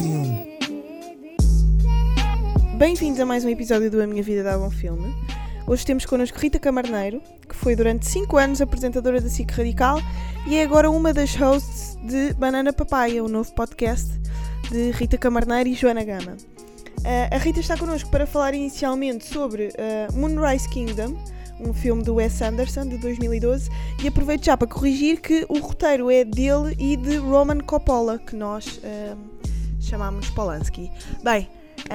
Um. Bem-vindos a mais um episódio do A Minha Vida Dava um Filme. Hoje temos connosco Rita Camarneiro, que foi durante 5 anos apresentadora da SIC Radical e é agora uma das hosts de Banana Papaya, o novo podcast de Rita Camarneiro e Joana Gama. Uh, a Rita está connosco para falar inicialmente sobre uh, Moonrise Kingdom, um filme do Wes Anderson de 2012, e aproveito já para corrigir que o roteiro é dele e de Roman Coppola, que nós uh, chamamos Polanski. Bem,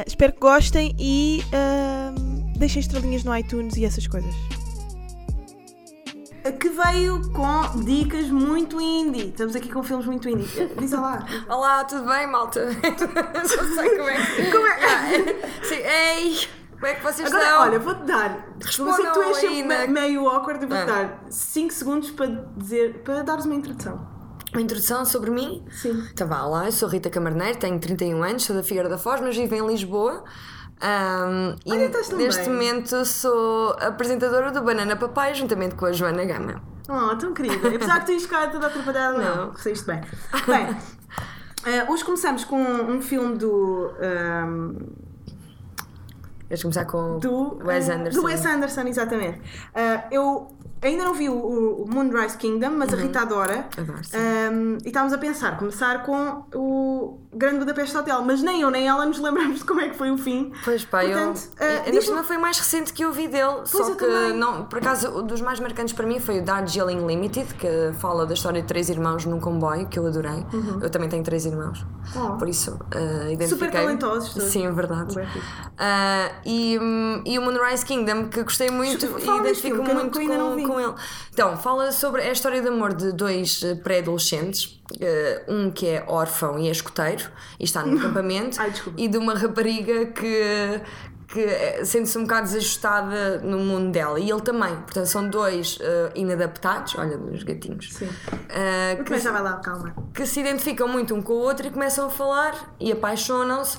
espero que gostem e deixem estrelinhas no iTunes e essas coisas. Que veio com dicas muito indie. Estamos aqui com filmes muito indie. Diz lá. Olá, tudo bem, malta? Não sei como é que. Como é? Ah, Sim, ei! Como é que vocês Agora, estão? olha, vou-te dar. Eu sei que tu és meio awkward. Eu vou-te Ah. dar 5 segundos para dizer, para dares uma introdução. Uma introdução sobre mim? Sim. Então vá lá, eu sou Rita Camarneiro, tenho 31 anos, sou da Figueira da Foz, mas vivo em Lisboa. Ahm, Olha, e neste bem. momento sou apresentadora do Banana Papai, juntamente com a Joana Gama. Oh, tão querida. Apesar de tu cá toda atrapalhada, não. Não. Saíste bem. Bem, eh, hoje começamos com um filme do. ehm, Queres começar com do Wes eh, Anderson? Do Wes Anderson, exatamente. Eh, eu ainda não vi o, o Moonrise Kingdom, mas a Rita adora. Uhum. Adoro. Um, e estávamos a pensar, começar com o Grande Budapeste Hotel, mas nem eu nem ela nos lembramos de como é que foi o fim. Pois pá, Portanto, eu. por diz-me- cima foi mais recente que eu vi dele. Pois só que, não, por acaso, o dos mais marcantes para mim foi o Darjeeling Limited, que fala da história de três irmãos num comboio, que eu adorei. Eu também tenho três irmãos. Uhum. Oh. Por isso, eh, identifiquei. talentosos todos. Sim, é verdade. Ah, e, hum, e o Moonrise Kingdom, que gostei muito e deste identifico não- muito que ainda não com, vi. Com ele. Então, fala sobre a história de amor de dois eh, pré-adolescentes, eh, um que é órfão e é escoteiro e está num acampamento, Ai, e de uma rapariga que, que eh, sente-se um bocado desajustada no mundo dela e ele também. Portanto, são dois eh, inadaptados, olha, os gatinhos, Sim. Muito que, bem, já vai lá, calma. que se identificam muito um com o outro e começam a falar e apaixonam-se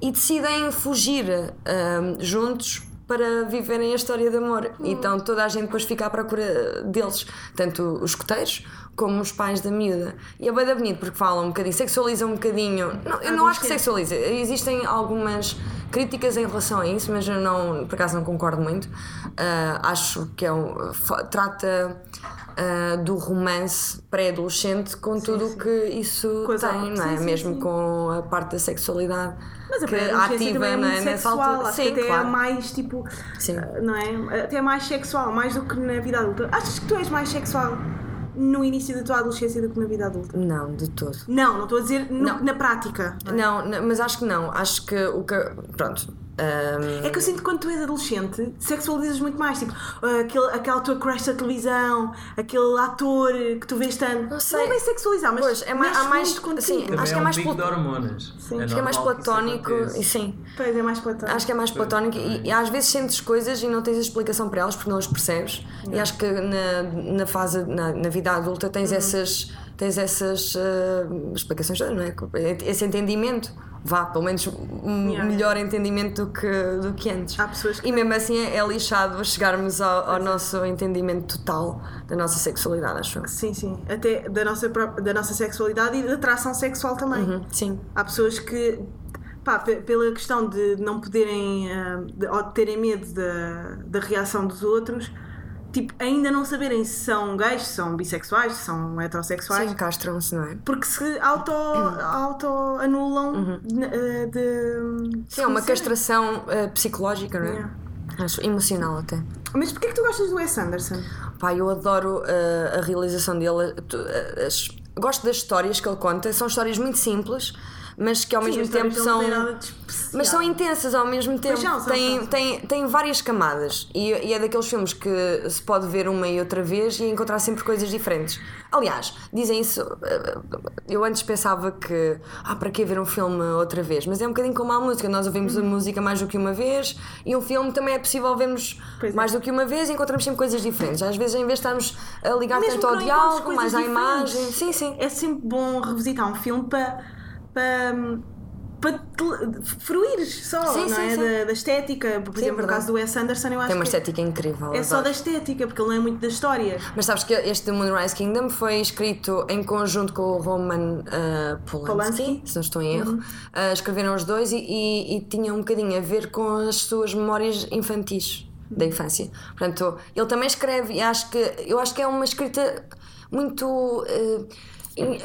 e decidem fugir ahm, juntos para viverem a história de amor. Então toda a gente depois fica à procura deles, tanto os escoteiros como os pais da miúda. E é bem bonito porque falam um bocadinho, sexualizam um bocadinho. Não, eu não acho que sexualiza, existem algumas críticas em relação a isso, mas eu não, por acaso não concordo muito. Ah, acho que é um, trata ah, do romance pré-adolescente com tudo o que isso Coisa- tem, não é? sim, sim, Mesmo sim. com a parte da sexualidade Mas a que pré-adolescência ativa é não muito é? nessa sexual, altura. acho Sim, até claro. é mais tipo, Sim. uh, não é? Até mais sexual, mais do que na vida adulta. Achas que tu és mais sexual no início da tua adolescência do que na vida adulta? Não, de todo. Não, não estou a dizer no- na prática. não é? Não, mas acho que não. Acho que o que. Pronto. Ahm, É que eu sinto que quando tu és adolescente, sexualizas muito mais. Tipo, ah, aquele, aquela tua crush da televisão, aquele ator que tu vês tanto. Não, sei. é bem sexualizar, mas Pois, é mais- há mais- sim, Também Acho que é é um mais plat- de hormonas. Sim. acho que é mais platónico e sim. Pois é mais platónico. Acho que é mais platónico e, e às vezes sentes coisas e não tens a explicação para elas porque não as percebes. E acho que na, na fase, na, na vida adulta, tens Uhum. essas, tens essas ah, explicações, não é? Esse entendimento. Vá, pelo menos um Yeah. melhor entendimento do que, do que antes. Há pessoas que E mesmo assim é, é lixado chegarmos ao, ao nosso entendimento total da nossa sexualidade, acho eu. Sim, sim. Até da nossa, da nossa sexualidade e da atração sexual também. Uhum, sim. Há pessoas que, pá, pe- pela questão de não poderem, ah, de, ou de terem medo da, da reação dos outros, tipo, ainda não saberem se são gays, se são bissexuais, se são heterossexuais. Sim, castram-se, não é? Porque se auto, auto anulam de, ah, de- Sim, é uma castração ah, psicológica, não é? Yeah. Acho emocional até. Mas porquê é que tu gostas do Wes Anderson? Pá, eu adoro uh, a realização dele. tu- uh, as- gosto das histórias que ele conta. São histórias muito simples, mas que ao Sim, mesmo tempo não são. Mas são intensas ao mesmo tempo. são, são, tem, são. Tem, tem várias camadas. E, e é daqueles filmes que se pode ver uma e outra vez e encontrar sempre coisas diferentes. Aliás, dizem isso. uh, Eu antes pensava que. Ah, para que ver um filme outra vez? Mas é um bocadinho como a música. Nós ouvimos a música mais do que uma vez e um filme também é possível vermos Pois é. mais do que uma vez e encontramos sempre coisas diferentes. Às vezes, em vez de estarmos a ligar Mesmo tanto ao não diálogo, mais à imagem. Sim, sim. É sempre bom revisitar um filme para. Para para te fruires só, Sim, não sim, é? sim. Da, da estética. Por exemplo, no caso do Wes Anderson, eu acho Tem uma estética incrível. é só da estética, porque ele não é muito da história. Mas sabes que este Moonrise Kingdom foi escrito em conjunto com o Roman uh, Polanski, Polanski. se não estou em erro. Uh, escreveram os dois e, e, e tinha um bocadinho a ver com as suas memórias infantis da infância. Portanto, ele também escreve e acho que eu acho que é uma escrita muito uh,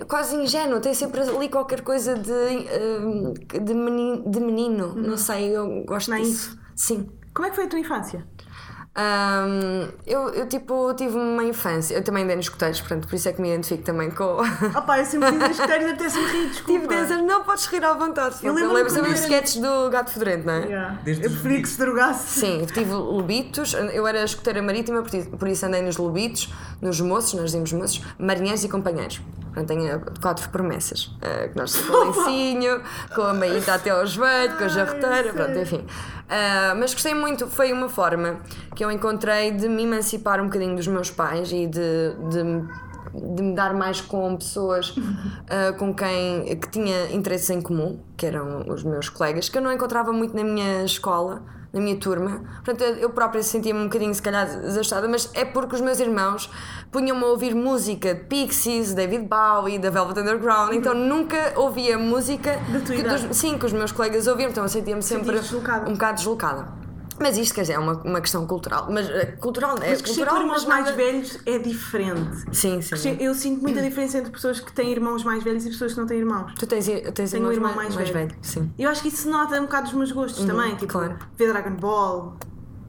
quase ingênua, tem sempre ali qualquer coisa de, uh, de, menino, de menino. não sei, eu gosto Naif. disso. Sim. Como é que foi a tua infância? Ahm, eu, eu, tipo, tive uma infância. Eu também andei nos escuteiros, portanto, por isso é que me identifico também com. Opá, eu sempre tive escuteiros e apetece-me rir, desculpa. Tive 10 anos, não podes rir à vontade. Eu lembro-me lembro sempre dos sketches do Gato Fedorento, não é? Yeah. Desde eu os preferia que se drogasse. Sim, tive lobitos, eu era escuteira marítima, por isso- andei nos lobitos, nos moços, nós dizemos moços, marinheiros e companheiros. Portanto, tenho quatro promessas. eh, que nós com o lencinho, com a maíta até ao joelho, com a jarreteira, pronto, enfim. Ah, mas gostei muito, foi uma forma que eu encontrei de me emancipar um bocadinho dos meus pais e de, de, de me dar mais com pessoas ah, com quem que tinha interesses em comum, que eram os meus colegas, que eu não encontrava muito na minha escola na minha turma. Portanto, eu própria sentia-me um bocadinho, se calhar, desajustada, mas é porque os meus irmãos punham-me a ouvir música de Pixies, David Bowie, da Velvet Underground, então nunca ouvia música Da que dos- sim, que os meus colegas ouviam, então eu sentia-me sempre um bocado deslocada. Mas isto, quer dizer, é uma, uma questão cultural. Mas eh, cultural, é Mas cultural, com irmãos mas mais nada- velhos é diferente. Sim, sim. Crescer- Eu sinto muita diferença entre pessoas que têm irmãos mais velhos e pessoas que não têm irmãos. Tu tens, tens Tenho um irmãos irmão mais, mais mais velho. Sim. Eu acho que isso nota um bocado dos meus gostos também. Tipo, claro. ver Dragon Ball.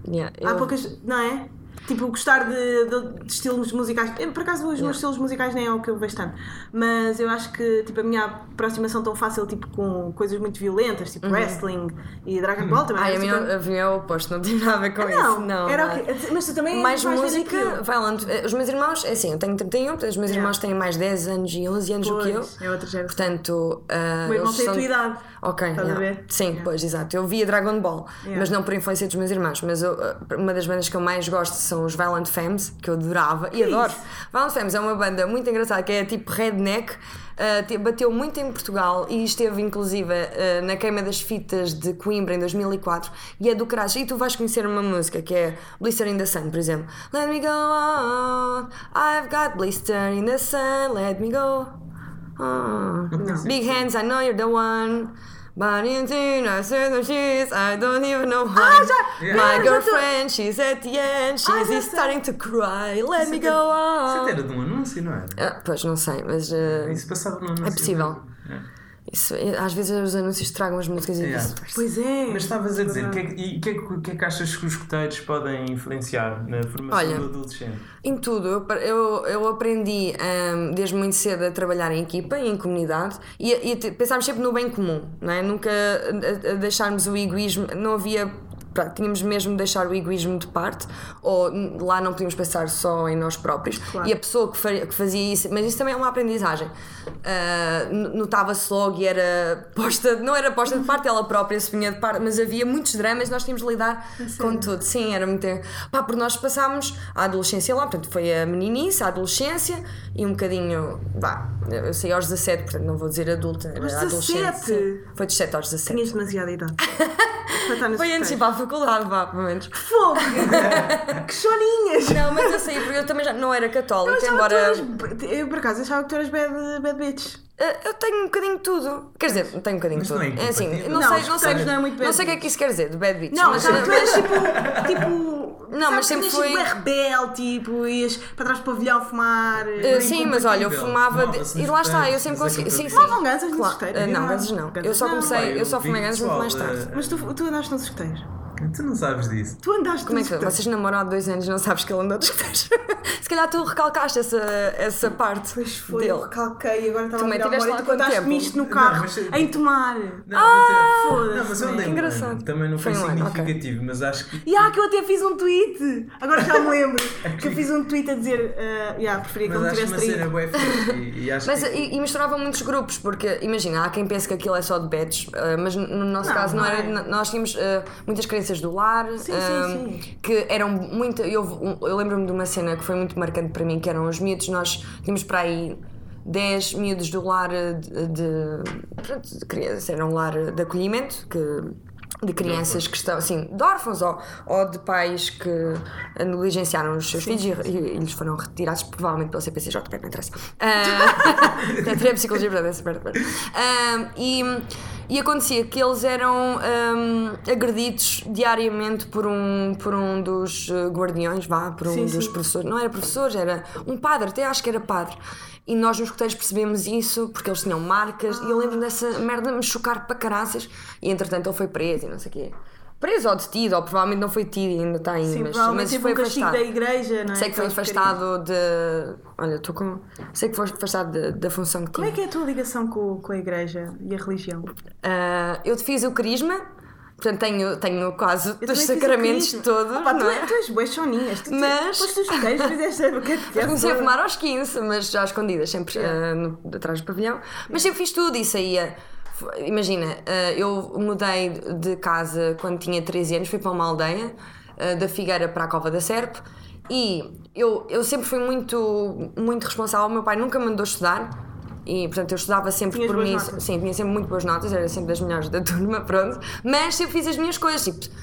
Yeah, Há eu- poucas. Não é? Tipo, gostar de, de- de estilos musicais. Eu, Por acaso, os meus estilos musicais nem é o que eu vejo tanto. Mas eu acho que tipo, a minha aproximação tão fácil tipo, com coisas muito violentas, tipo wrestling e Dragon Ball também. Ai, a minha, super- a minha é o oposto, não tem nada a ver com não, isso. Não, era não. o quê? Mas tu também mais música. Eh, Os meus irmãos, é assim, eu tenho 31, portanto, os meus Yeah. irmãos têm mais 10 anos e 11 anos do que eu. Pois, é outra geração. Portanto, ah, O meu irmão eles tem a são- tua idade. Ok, Estás a yeah. ver? sim, Yeah. pois, exato. Eu via Dragon Ball, Yeah. mas não por influência dos meus irmãos. Mas eu, ah, uma das bandas que eu mais gosto são os Violent Femmes, que eu adorava e é adoro. isso? Violent Femmes é uma banda muito engraçada, que é tipo redneck. te- bateu muito em Portugal e esteve inclusive ah, na queima das fitas de Coimbra em 2004 e é do caralho. E tu vais conhecer uma música que é Blister in the Sun, por exemplo. Let me go on, I've got blister in the sun, let me go on. Big hands, I know you're the one. Tune, I said that she's, I don't even know why. Ah, já- My Ah, já tô- girlfriend, she's at the end, she's Ah, starting to cry. Let me go Isso on. até era de um anúncio, não era? Ah, pois não sei, mas uh, Isso passava no anúncio. é possível. É. Isso, é- às vezes os anúncios tragam as músicas e Yeah. vice-versa. Pois é. Mas estavas a dizer, o que é que- e o que, é que, que é que achas que os escuteiros podem influenciar na formação Olha, do adolescente? Em tudo, eu, eu, eu aprendi hum, desde muito cedo a trabalhar em equipa e em comunidade e, a- e pensarmos sempre no bem comum, não é? Nunca a, a deixarmos o egoísmo, não havia. Tínhamos mesmo de deixar o egoísmo de parte, ou lá não podíamos pensar só em nós próprios. Claro. E a pessoa que, fazia isso, mas isso também é uma aprendizagem. N- Notava-se logo e era posta, não era posta de parte, ela própria se punha de parte, mas havia muitos dramas, nós tínhamos de lidar com tudo. Sim, era muito. Pá, porque nós passámos a adolescência lá, portanto foi a meninice, a adolescência e um bocadinho. Vá, eu saí aos 17, portanto não vou dizer adulta, era Aos adolescente. 17? sim. Foi dos 7 aos 17. Tinhas demasiada idade. Foi antes faculdade, vá, pelo menos. Fogo! que chorinhas! Não, mas eu saí porque eu também já não era Eu católica, achava embora. eras- Eu por acaso achava que tu eras bad, bad bitch. Ah, Eu tenho um bocadinho de tudo. Quer dizer, tenho um bocadinho de Mas tudo. não é É assim, não, Não, sei, não sei, não é muito bad não sei o que é que isso quer dizer, de bad bitch. Não, mas, que tu mas- eras tipo. tipo Não, mas sempre sido bué rebelde, tipo, ias para trás do pavilhão fumar. Ah, sim, mas olha, eu fumava. de- E lá está, eu sempre mas é consegui. Sim, sim. Fumavam ganzas nos Claro. Ah, Não, Não. ganzas não. Eu só comecei, eu só fumei ganzas muito mais tarde. eh, Mas tu, tu andaste nos escuteiros. Tu não sabes disso. Tu andaste Como é que vocês namoram há dois anos e não sabes que ele andou de escuteiros? Se calhar tu recalcaste essa, essa parte Pois foi, eu dele. recalquei, agora estava Também a tiveste lá Tu contaste-me isto no Não, carro, mas- em tomar. Não, mas, é- foda-se, não, mas eu um engraçado. Também não foi, Foi um significativo, mas acho que. E ah, que eu até fiz um tweet! Agora já me lembro que eu fiz um tweet a dizer. Uh, yeah, preferia que ele acho tivesse uma cena traído. e, e acho Mas, que. e, e misturavam muitos grupos, porque imagina, há quem pense que aquilo é só de bets, ah, mas no no nosso Não, caso não não era. é. Nós tínhamos ah, muitas crenças do lar, Sim, ah, sim, sim. que eram muito. Eu, eu lembro-me de uma cena que foi muito marcante para mim, que eram os miúdos, nós tínhamos para aí 10 miúdos do lar de, de, pronto, de crianças, era um lar de acolhimento que de crianças que estão, assim, de órfãos ou, ou de pais que negligenciaram os seus filhos e, e, e lhes foram retirados, provavelmente pelo CPCJ, não interessa. Uh, tirei psicologia para essa parte. Uh, e, e acontecia que eles eram um, agredidos diariamente por um, por um dos guardiões, vá, por um Sim, dos sim. professores. Não era professores, era um padre, até acho que era padre. E nós nos escuteiros percebemos isso porque eles tinham marcas e eu lembro dessa merda me chocar para caraças. E entretanto ele foi preso e não sei o quê. Preso ou detido, ou provavelmente não foi detido e ainda está ainda, Sim, mas, provavelmente mas foi um afastado. da igreja, não é? Sei que foi afastado de. Olha, estou com. Sei que foi afastado da função que Como é tinha. que é a tua ligação com, com a igreja e a religião? Ah, eu fiz o carisma, portanto tenho, tenho quase Eu os também fiz o sacramentos todos. Opa, tu, não é- é? tu és boas soninhas. Tu, Mas- Depois dos queijos fizeste a catequese. Comecei a fumar aos 15, mas já escondidas, sempre ah, no- atrás do pavilhão. Mas sempre fiz tudo e saía. Imagina, ah, eu mudei de casa quando tinha 13 anos, fui para uma aldeia, ah, da Figueira para a Cova da Serpe, e eu, eu sempre fui muito, muito responsável. O meu pai nunca me mandou estudar. E portanto eu estudava sempre Tinhas por mim, notas? sim, tinha sempre muito boas notas, era sempre das melhores da turma, pronto. Mas sempre fiz as minhas coisas, tipo,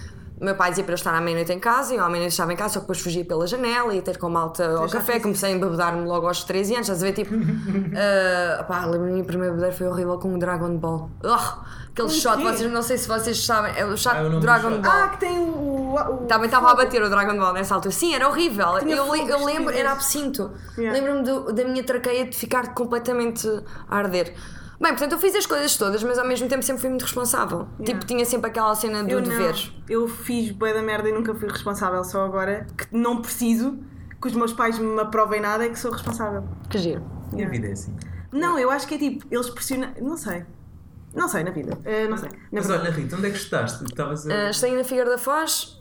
meu pai dizia para eu estar à meia-noite em casa e eu à meia-noite estava em casa, só que depois fugia pela janela e ter com malta ao café. fiz Comecei a embebedar-me logo aos 13 anos, estás a ver? Tipo, uh, pá, lembro-me, o primeiro bebedeiro foi horrível com o Dragon Ball. Ugh, aquele o shot, quê? vocês não sei se vocês sabem, é o shot Ah, nome do Dragon shot. Ball. Ah, que tem o. o, Também estava a bater o Dragon Ball nessa altura. Sim, era horrível. Eu, eu lembro, era absinto. Yeah. Lembro-me da minha traqueia de ficar completamente a arder. Bem, portanto, eu fiz as coisas todas, mas ao mesmo tempo sempre fui muito responsável. Tipo, tinha sempre aquela cena do Eu dever. não. Eu fiz bué da merda e nunca fui responsável. Só agora que não preciso que os meus pais me aprovem nada é que sou responsável. Que giro. E a vida é assim. Não, eu acho que é tipo, eles pressionam. Não sei. Não sei, na vida. Eh, não sei. Na Mas verdade. olha, Rita, onde é que estudaste? Estavas a. Uh, estou na Figueira da Foz,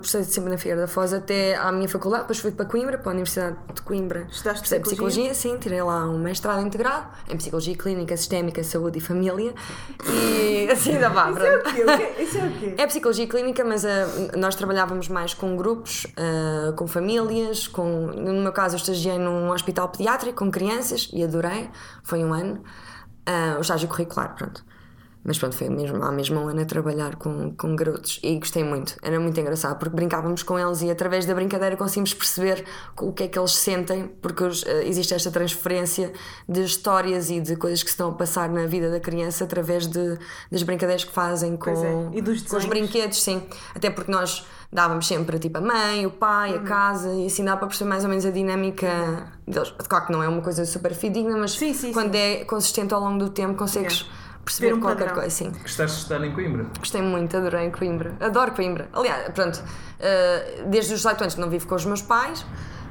prestei sempre na Figueira da Foz até à minha faculdade, depois fui para Coimbra, para a Universidade de Coimbra. Estudaste psicologia? psicologia, sim, tirei lá um mestrado integrado em Psicologia Clínica, Sistémica, Saúde e Família. E assim ainda vá, Isso é? Isso é o quê? É psicologia clínica, mas uh, nós trabalhávamos mais com grupos, uh, com famílias, com, no meu caso eu estagiei num hospital pediátrico com crianças e adorei, foi um ano, uh, o estágio curricular, pronto. Mas pronto, foi mesmo, há mesmo um ano a trabalhar com, com garotos e gostei muito, era muito engraçado porque brincávamos com eles e através da brincadeira conseguimos perceber o que é que eles sentem, porque uh, existe esta transferência de histórias e de coisas que se estão a passar na vida da criança através de, das brincadeiras que fazem com, é, com os brinquedos, sim. Até porque nós dávamos sempre tipo a mãe, o pai, Uhum. a casa e assim dá para perceber mais ou menos a dinâmica deles. Claro que não é uma coisa super fidedigna, mas Sim, sim, quando é consistente ao longo do tempo consegues perceber um qualquer padrão. coisa. Sim. Gostaste de estudar em Coimbra? Gostei muito, adorei Coimbra. Adoro Coimbra. Aliás, pronto, eh, desde os 18 anos não vivo com os meus pais,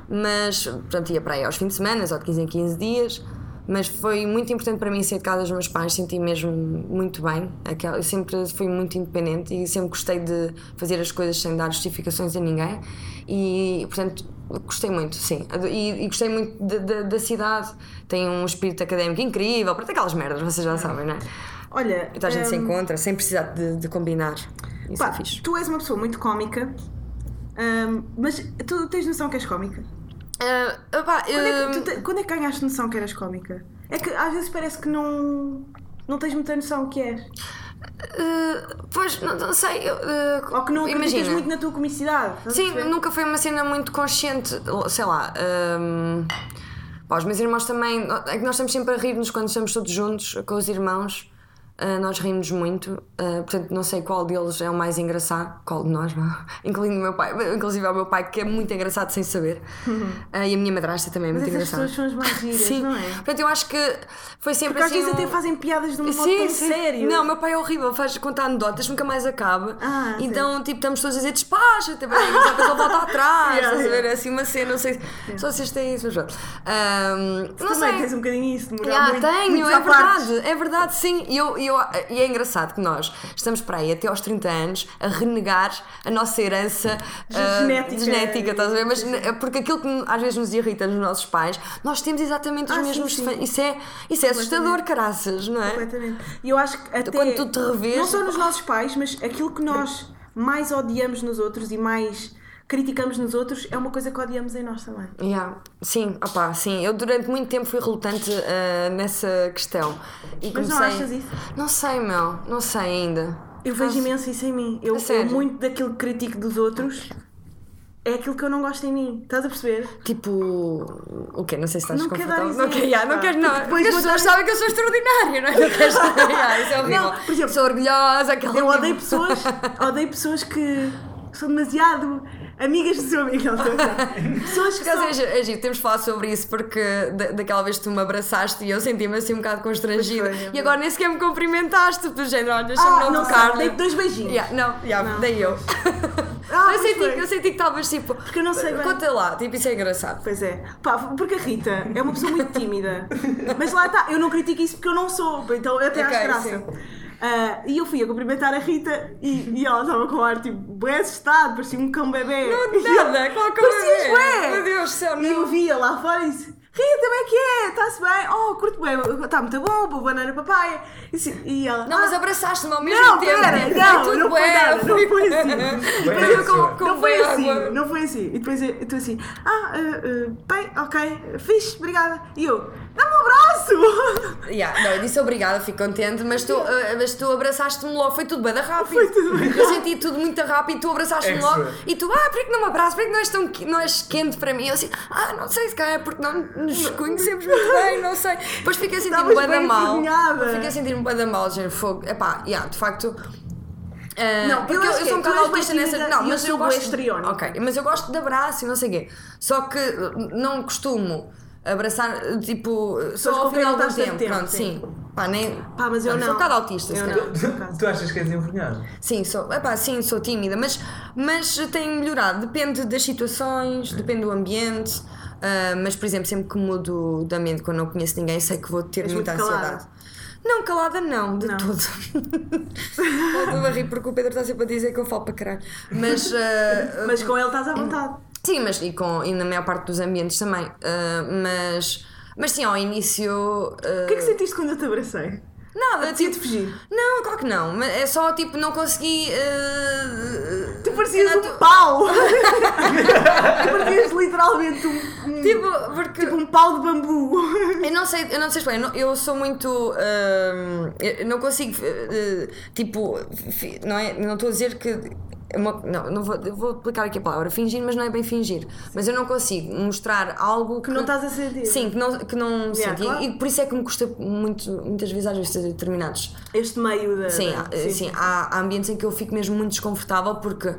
mas pronto, ia para aí aos fins de semana, ou de 15 em 15 dias. Mas foi muito importante para mim sair de casa dos meus pais, senti mesmo muito bem. Eu sempre fui muito independente e sempre gostei de fazer as coisas sem dar justificações a ninguém. E, portanto, gostei muito, sim. E, e gostei muito de- de- da cidade. Tem um espírito académico incrível, para aquelas merdas, vocês já sabem, não é? Olha. Então a gente se hum, encontra sem precisar de, de combinar. Isso pá, é fixe. tu és uma pessoa muito cómica, hum, mas tu tens noção que és cómica? Ah, opá, Quando é, que, tu te- quando é que ganhaste noção que eras cómica? É que às vezes parece que não. Não tens muita noção que és. ah, pois, não, não sei. eu, ah, Ou que não acreditas muito na tua comicidade. Sim, perceber? nunca foi uma cena muito consciente, sei lá. pá, os meus irmãos também. É que nós estamos sempre a rir-nos quando estamos todos juntos com os irmãos. Ah, nós rimos muito, ah, portanto não sei qual deles é o mais engraçado, qual de nós, incluindo o meu pai, inclusive é o meu pai que é muito engraçado sem saber, Ah, e a minha madrasta também é muito engraçada. pessoas são as mais giras, Sim, não é? portanto eu acho que foi sempre Porque às assim. vezes até um- fazem piadas de um modo Sim, tão sim. sério. Não, meu pai é horrível, faz contar anedotas, nunca mais acaba. Ah, então, tipo, estamos todos a dizer despacha, também, que ele volta atrás, Yeah, estás a ver? yeah. Assim, uma cena, não sei só vocês têm isso, mas pronto. Ahm, não Também sei. tens um bocadinho isso, de morar Já muito, tenho, muitos é verdade, é verdade, sim. E, eu, e eu- e é engraçado que nós estamos para aí até aos 30 anos a renegar a nossa herança ah, Genética. genética, estás a ver? Mas porque aquilo que às vezes nos irrita nos nossos pais, nós temos exatamente os Ah, sim, mesmos sim. defeitos. Isso é, isso é assustador, caraças, não é? Completamente. E eu acho que até. Quando tu te revês- Não só nos nossos pais, mas aquilo que nós mais odiamos nos outros e mais criticamos nos outros é uma coisa que odiamos em nós também. Yeah. Sim, opá, sim. Eu durante muito tempo fui relutante ah, nessa questão. E Mas não comecei... achas isso? Não sei, meu. Não sei ainda. Eu vejo imenso isso em mim. Eu, eu muito daquilo que critico dos outros é aquilo que eu não gosto em mim. Estás a perceber? Tipo, o quê? Não sei se estás Não confortável. dar não quero, exemplo, yeah, não quero, não. Depois Porque as vou pessoas dar- sabem que eu sou extraordinária, não é? Não queres yeah, Isso é horrível. Não, por exemplo, sou orgulhosa, aquela. Eu odeio pessoas, odeio pessoas que são demasiado amigas do seu amigo. Brincar. Pessoas que são... é giro, é giro, temos de falar sobre isso porque da, daquela vez que tu me abraçaste e eu senti-me assim um bocado constrangida. Foi, é e agora nem sequer me cumprimentaste, do género, olha, Ah, deixa-me não não tocar. dei dois beijinhos. Yeah, não, yeah, Não. dei eu. Ah, eu, senti, eu senti que estavas tipo. Porque eu não sei bem. Conta lá, tipo, isso é engraçado. Pois é. Pá, porque a Rita é uma pessoa muito tímida. Mas lá está, eu não critico isso porque eu não sou, então eu até Ok, acho graça. sim. Ah, e eu fui a cumprimentar a Rita e, e ela estava com o ar tipo, bem assustado, parecia um cão bebê. Não, nada, qual Parecias é? bué. Meu Deus do céu, E eu não. via lá fora e disse: Rita, como é que é? Está-se bem? Oh, curto bem, está muito bom, boa banana papaya. E, assim- e ela: Não, mas "Ah, abraçaste-me ao mesmo não, tempo. pera, tipo, não, tudo não foi bué, nada, não foi assim. Mas eu com, pessoa. com não foi bué assim, água. não foi assim. E depois eu estou assim, ah, ah, ah, bem, ok, fixe, obrigada. E eu, dá-me um abraço! Yeah, não, eu disse obrigada, fico contente, mas tu, eh, mas tu abraçaste-me logo, foi tudo bem rápido. Foi tudo bué Eu senti tudo muito rápido, tu abraçaste-me logo e tu, ah, por que não me abraças? Por que não és tão não és quente para mim? Eu assim, ah, não sei, se calhar é porque não nos conhecemos muito bem, não sei. Depois fiquei a sentir-me bem da bem mal. Fiquei a sentir-me bem da mal, gente, fogo. Epá, yeah, de facto. eh, Não, eu porque eu, eu que sou um bocado bem nessa. Não, eu mas eu gosto. Ok, mas eu gosto de abraço e não sei o quê. Só que eh, não costumo abraçar, tipo, só ao final do tempo. tempo, Pronto, sim. sim. Pá, nem. Pá, mas eu Sou não. um bocado autista, se Eu não, acaso. Tu achas que és envergonhado? Sim, sou, epá, sim, sou tímida, mas, mas tenho melhorado. Depende das situações, depende do ambiente. ah, mas, por exemplo, sempre que mudo de ambiente quando não conheço ninguém, sei que vou ter És muita muito calada. ansiedade. Não, calada não, de Não. todo. Estou a rir porque o Pedro está sempre a dizer que eu falo para caralho. Mas, ah, Mas com ele estás à vontade. Sim, mas e, com, e na maior parte dos ambientes também. Ah, mas, mas sim, ao início. ah, O que é que sentiste quando eu te abracei? Nada, Tinha tipo. de fugir. Não, claro que não. Mas é só tipo, não consegui. ah, Tu parecias Não, um tu- pau! tu parecias literalmente um, um, Tipo, porque. tipo um pau de bambu. Eu não sei, eu não sei explicar, eu, sou muito. hum, eu não consigo. uh, tipo. Não, é, não estou a dizer que. É uma- não, não vou, eu vou aplicar aqui a palavra fingir, mas não é bem fingir. Mas eu não consigo mostrar algo que. Que não estás a sentir. Sim, que não, que não sinto. E- claro. E, por isso é que me custa muito, muitas vezes, às vezes, ter determinados. Este meio da. Sim, da- há- sim, há, há ambientes em que eu fico mesmo muito desconfortável porque.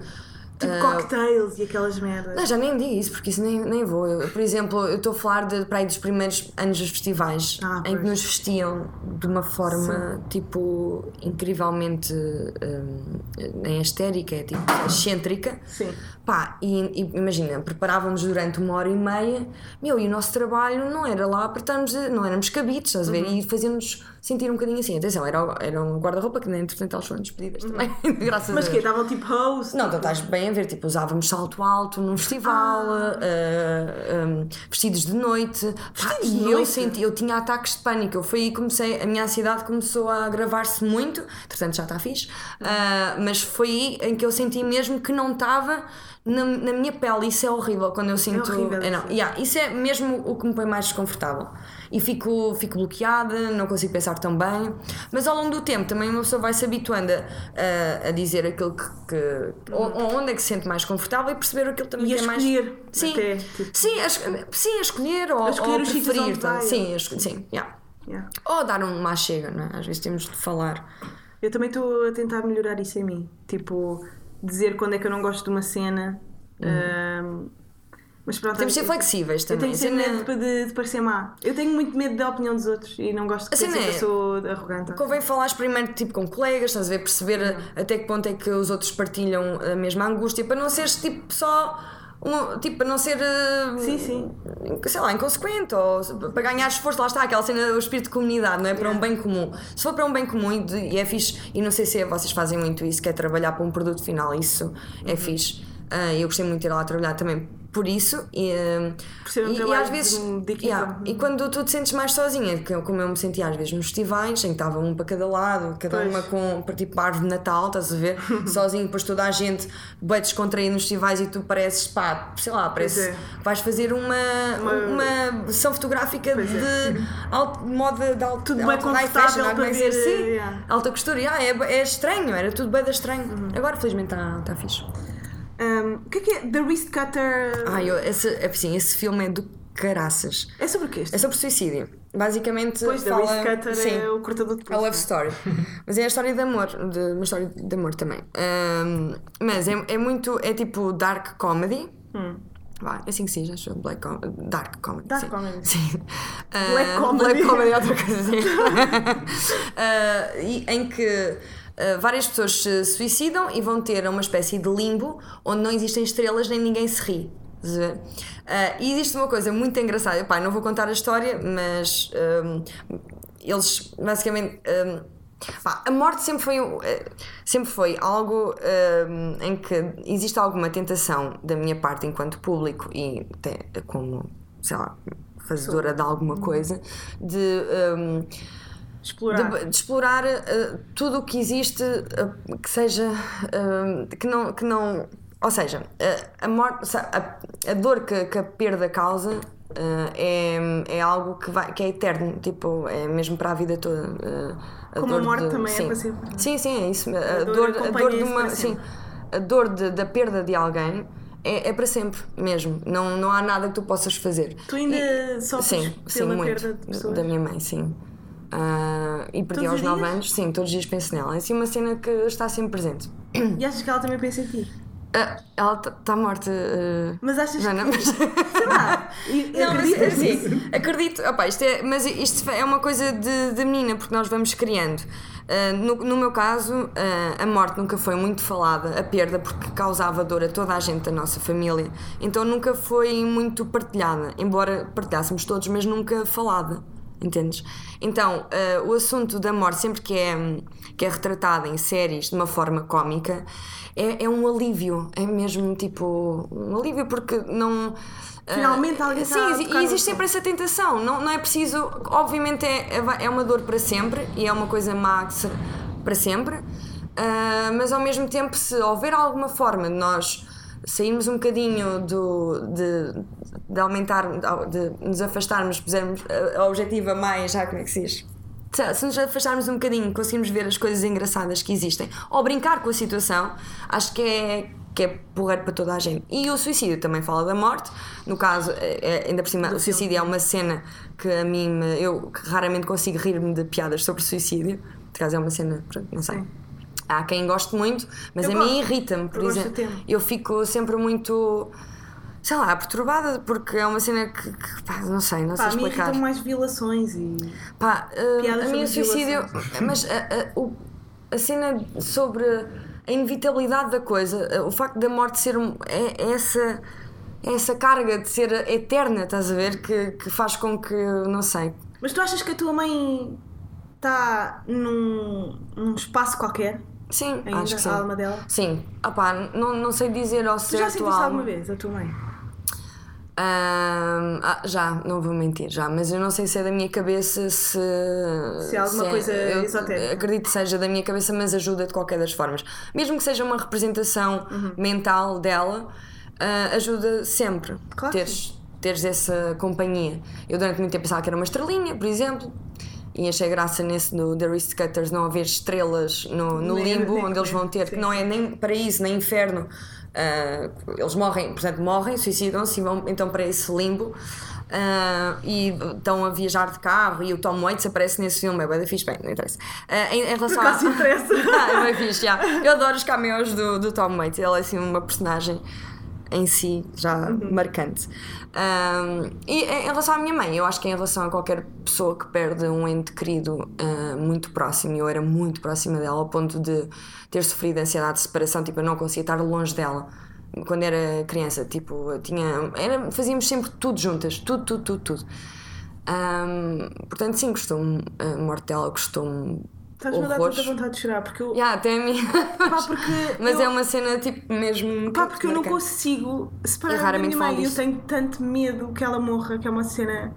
Tipo uh, cocktails e aquelas merdas. não, já nem digo isso, porque isso nem, nem vou. Eu, por exemplo, eu estou a falar de, para aí dos primeiros anos dos festivais, Ah, em que nos vestiam de uma forma, tipo, incrivelmente hum, nem histérica, é tipo, excêntrica. Sim. Pá, e, e imagina, preparávamos durante uma hora e meia, meu, e o nosso trabalho não era lá para estarmos, a- não éramos cabidos, estás a ver? Uhum. E fazíamos sentir um bocadinho assim. Atenção, era, era um guarda-roupa que, nem entretanto, elas foram despedidas também, graças Uhum. Mas a que Deus. estavam tipo host. Não, então estás bem a ver, tipo, usávamos salto alto num festival, ah, um, vestidos de noite. Pá, Vestidos de e eu noite? senti, eu tinha ataques de pânico. Eu fui aí comecei, a minha ansiedade começou a agravar-se muito, portanto já está fixe, ah, mas foi aí em que eu senti mesmo que não estava na, na minha pele. Isso é horrível quando eu sinto. horrível é, não, isso. yeah, isso é mesmo o que me põe mais desconfortável. E fico, fico bloqueada, não consigo pensar tão bem. Mas ao longo do tempo também uma pessoa vai se habituando a, a, dizer aquilo que. que o- onde é que se sente mais confortável e perceber aquilo também E que é mais. escolher. Sim, Até, tipo, sim, a, sim, a escolher ou, A escolher ou os preferir. vai. Sim, a sim, yeah. yeah. Ou dar uma chega, não é? Às vezes temos de falar. Eu também estou a tentar melhorar isso em mim. Tipo, dizer quando é que eu não gosto de uma cena. ahm, mas pronto. Uhum. Temos de ser eu- flexíveis Eu também. tenho A sempre cena- medo de, de parecer má. Eu tenho muito medo da opinião dos outros e não gosto de A cena pensar que é- eu sou arrogante. Convém falar primeiro tipo com colegas, estás a ver, perceber Uhum. até que ponto é que os outros partilham a mesma angústia, para não seres tipo só um, tipo, para não ser uh, Sim, sim. sei lá, inconsequente ou para ganhar esforço, lá está aquela cena do espírito de comunidade, não é? Para um bem comum. Se for para um bem comum e, de- e é fixe, e não sei se é, vocês fazem muito isso, que é trabalhar para um produto final, isso é Uhum. fixe. Ah, eu gostei muito de ir lá trabalhar também por isso e, eh, Por ser um e, e às vezes yeah, e quando tu te sentes mais sozinha como eu me sentia às vezes nos festivais em que estava um para cada lado cada Pois. uma com para tipo árvore de Natal estás a ver sozinho depois toda a gente bem descontraída nos festivais e tu pareces pá sei lá parece é. que vais fazer uma, Uma- uma sessão fotográfica Pois é. de alto, moda de alto, Tudo bem alto confortável fashion, para é ver, Sim, yeah. alta costura yeah, é, é estranho era tudo bem estranho Uhum. agora felizmente está tá fixe Um, o que é que é The Wrist Cutter? Ai, eu, esse, é, assim, esse filme é do caraças. É sobre o que este? É sobre suicídio. Basicamente, Pois, The fala... Wrist Cutter sim, é o cortador de a pulso. love story. mas é a história de amor, de, uma história de amor também. Ahm, mas é, é muito, é tipo dark comedy. Vai, é assim que se diz, acho. Black com dark comedy. Hum. Dark sim. comedy. Sim. Ah, Black comedy. Black comedy é outra coisa, sim. Ah, e, em que ah, várias pessoas se suicidam e vão ter uma espécie de limbo onde não existem estrelas nem ninguém se ri. Ah, e existe uma coisa muito engraçada. Epá, não vou contar a história, mas ahm, eles basicamente. ahm, pá, a morte sempre foi, um- eh, sempre foi algo ahm, em que existe alguma tentação da minha parte enquanto público e até como, sei lá, fazedora de alguma coisa, de, ahm, Explorar. de, de explorar eh, tudo o que existe eh, que seja eh, que não que não ou seja eh, a morte a, a dor que, que a perda causa é, é algo que vai que é eterno tipo é mesmo para a vida toda eh, Como a dor morte de- também é sim. para sempre. sim sim é isso a, dor dor a dor de uma sim a dor de- da perda de alguém é, é para sempre mesmo não não há nada que tu possas fazer Tu ainda sofres Sim, sim, pela muito. perda de pessoas? Da minha mãe, sim. Ah, e perdi aos os 9 dias? anos, sim, todos os dias penso nela. É assim uma cena que está sempre presente. E achas que ela também pensa em ti? Ah, ela está morta. ah, Mas achas Joana, que... mas. Sei lá. Não, mas, acreditas sim, nisso? acredito, opá, isto é, mas isto é uma coisa de, de menina, porque nós vamos criando. Ah, no, no meu caso, a morte nunca foi muito falada, a perda, porque causava dor a toda a gente da nossa família, então nunca foi muito partilhada, embora partilhássemos todos, mas nunca falada. Entendes? Então, ah, o assunto da morte, sempre que é, que é retratado em séries de uma forma cómica, é, é um alívio. É mesmo tipo. Um alívio porque não. ah, Finalmente alguém Sim, está tocar e existe sempre essa tentação. Não, não é preciso. Obviamente é, é- é uma dor para sempre e é uma coisa má que se- para sempre, ah, mas ao mesmo tempo, se houver alguma forma de nós sairmos um bocadinho do, de, de aumentar, de nos afastarmos, pusermos a, a objetiva mais. Já como é que se diz? Se nos afastarmos um bocadinho, conseguimos ver as coisas engraçadas que existem ou brincar com a situação, acho que é, que é porreiro para toda a gente. E o suicídio também fala da morte. No caso, é, é- ainda por cima, o suicídio é uma cena que a mim eu raramente consigo rir-me de piadas sobre suicídio. Por caso é uma cena, não sei. Há quem goste muito, mas Eu a mim gosto. irrita-me, por Eu exemplo. Eu fico sempre muito, sei lá, perturbada porque é uma cena que, que, pá, não sei, não Pá, a sei mim explicar. irritam mais violações e. Pá, uh, a minha sobre suicídio. Mas a, a, o- a cena sobre a inevitabilidade da coisa, o facto da morte ser um, é, é essa. é essa carga de ser eterna, estás a ver? Que, que faz com que, não sei. Mas tu achas que a tua mãe está num, num espaço qualquer? Sim, Ainda, acho que sim. a alma dela? Sim, opá, não, não sei dizer ao Tu já certo sentiste alma. alguma vez a tua mãe? Ahm, ah, já, não vou mentir, já, mas eu não sei se é da minha cabeça, se. Se é alguma coisa eu esotérica. Acredito que seja da minha cabeça, mas ajuda de qualquer das formas. Mesmo que seja uma representação Uhum. mental dela, ah, ajuda sempre Claro teres, teres essa companhia. Eu durante muito tempo pensava que era uma estrelinha, por exemplo. E achei graça nesse do The Wrist Cutters não haver estrelas no, no limbo, onde eles vão ter, que não é nem paraíso nem inferno. Ah, eles morrem, portanto, morrem, suicidam-se e vão então para esse limbo. Ah, e estão a viajar de carro e o Tom Waits aparece nesse filme, é bem fixe, bem, não interessa. Ah, em, em relação a... interessa. é bem fixe, já. Eu adoro os cameos do, do Tom Waits, ele é assim uma personagem em si já Uhum. marcante. Um, e em relação à minha mãe, eu acho que em relação a qualquer pessoa que perde um ente querido uh, muito próximo, eu era muito próxima dela ao ponto de ter sofrido ansiedade de separação, tipo, eu não conseguia estar longe dela. Quando era criança, tipo, tinha. Era, fazíamos sempre tudo juntas, tudo, tudo, tudo, tudo. Um, portanto, sim, custou-me, a morte dela custou-me Estás-me a dar tanta vontade de chorar, porque eu. Yeah, até a mim. Pá, porque Mas eu- é uma cena tipo mesmo. Pá, porque eu não consigo separar da minha mãe. Eu tenho tanto medo que ela morra, que é uma cena.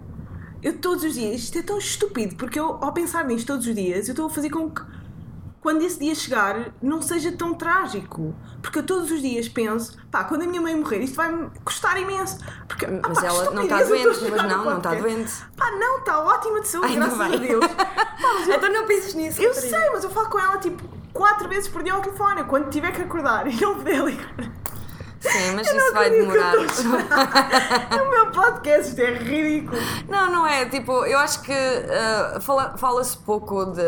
Eu todos os dias, isto é tão estúpido, porque eu, ao pensar nisto todos os dias, eu estou a fazer com que quando esse dia chegar não seja tão trágico. Porque eu todos os dias penso, pá, quando a minha mãe morrer, isto vai-me custar imenso. Porque, ah, Mas pá, ela não está estou a doente, mas não, não está doente. Pá, não, está ótima de saúde, Ainda graças a. Deus. Pá, eu, Então não penses nisso. eu Catarina. sei, mas eu falo com ela tipo quatro vezes por dia ao telefone, quando tiver que acordar e não poder ligar. Sim, mas Eu isso vai demorar. No meu podcast, isto é ridículo. Não, não é. Tipo, eu acho que ah, fala- fala-se pouco de.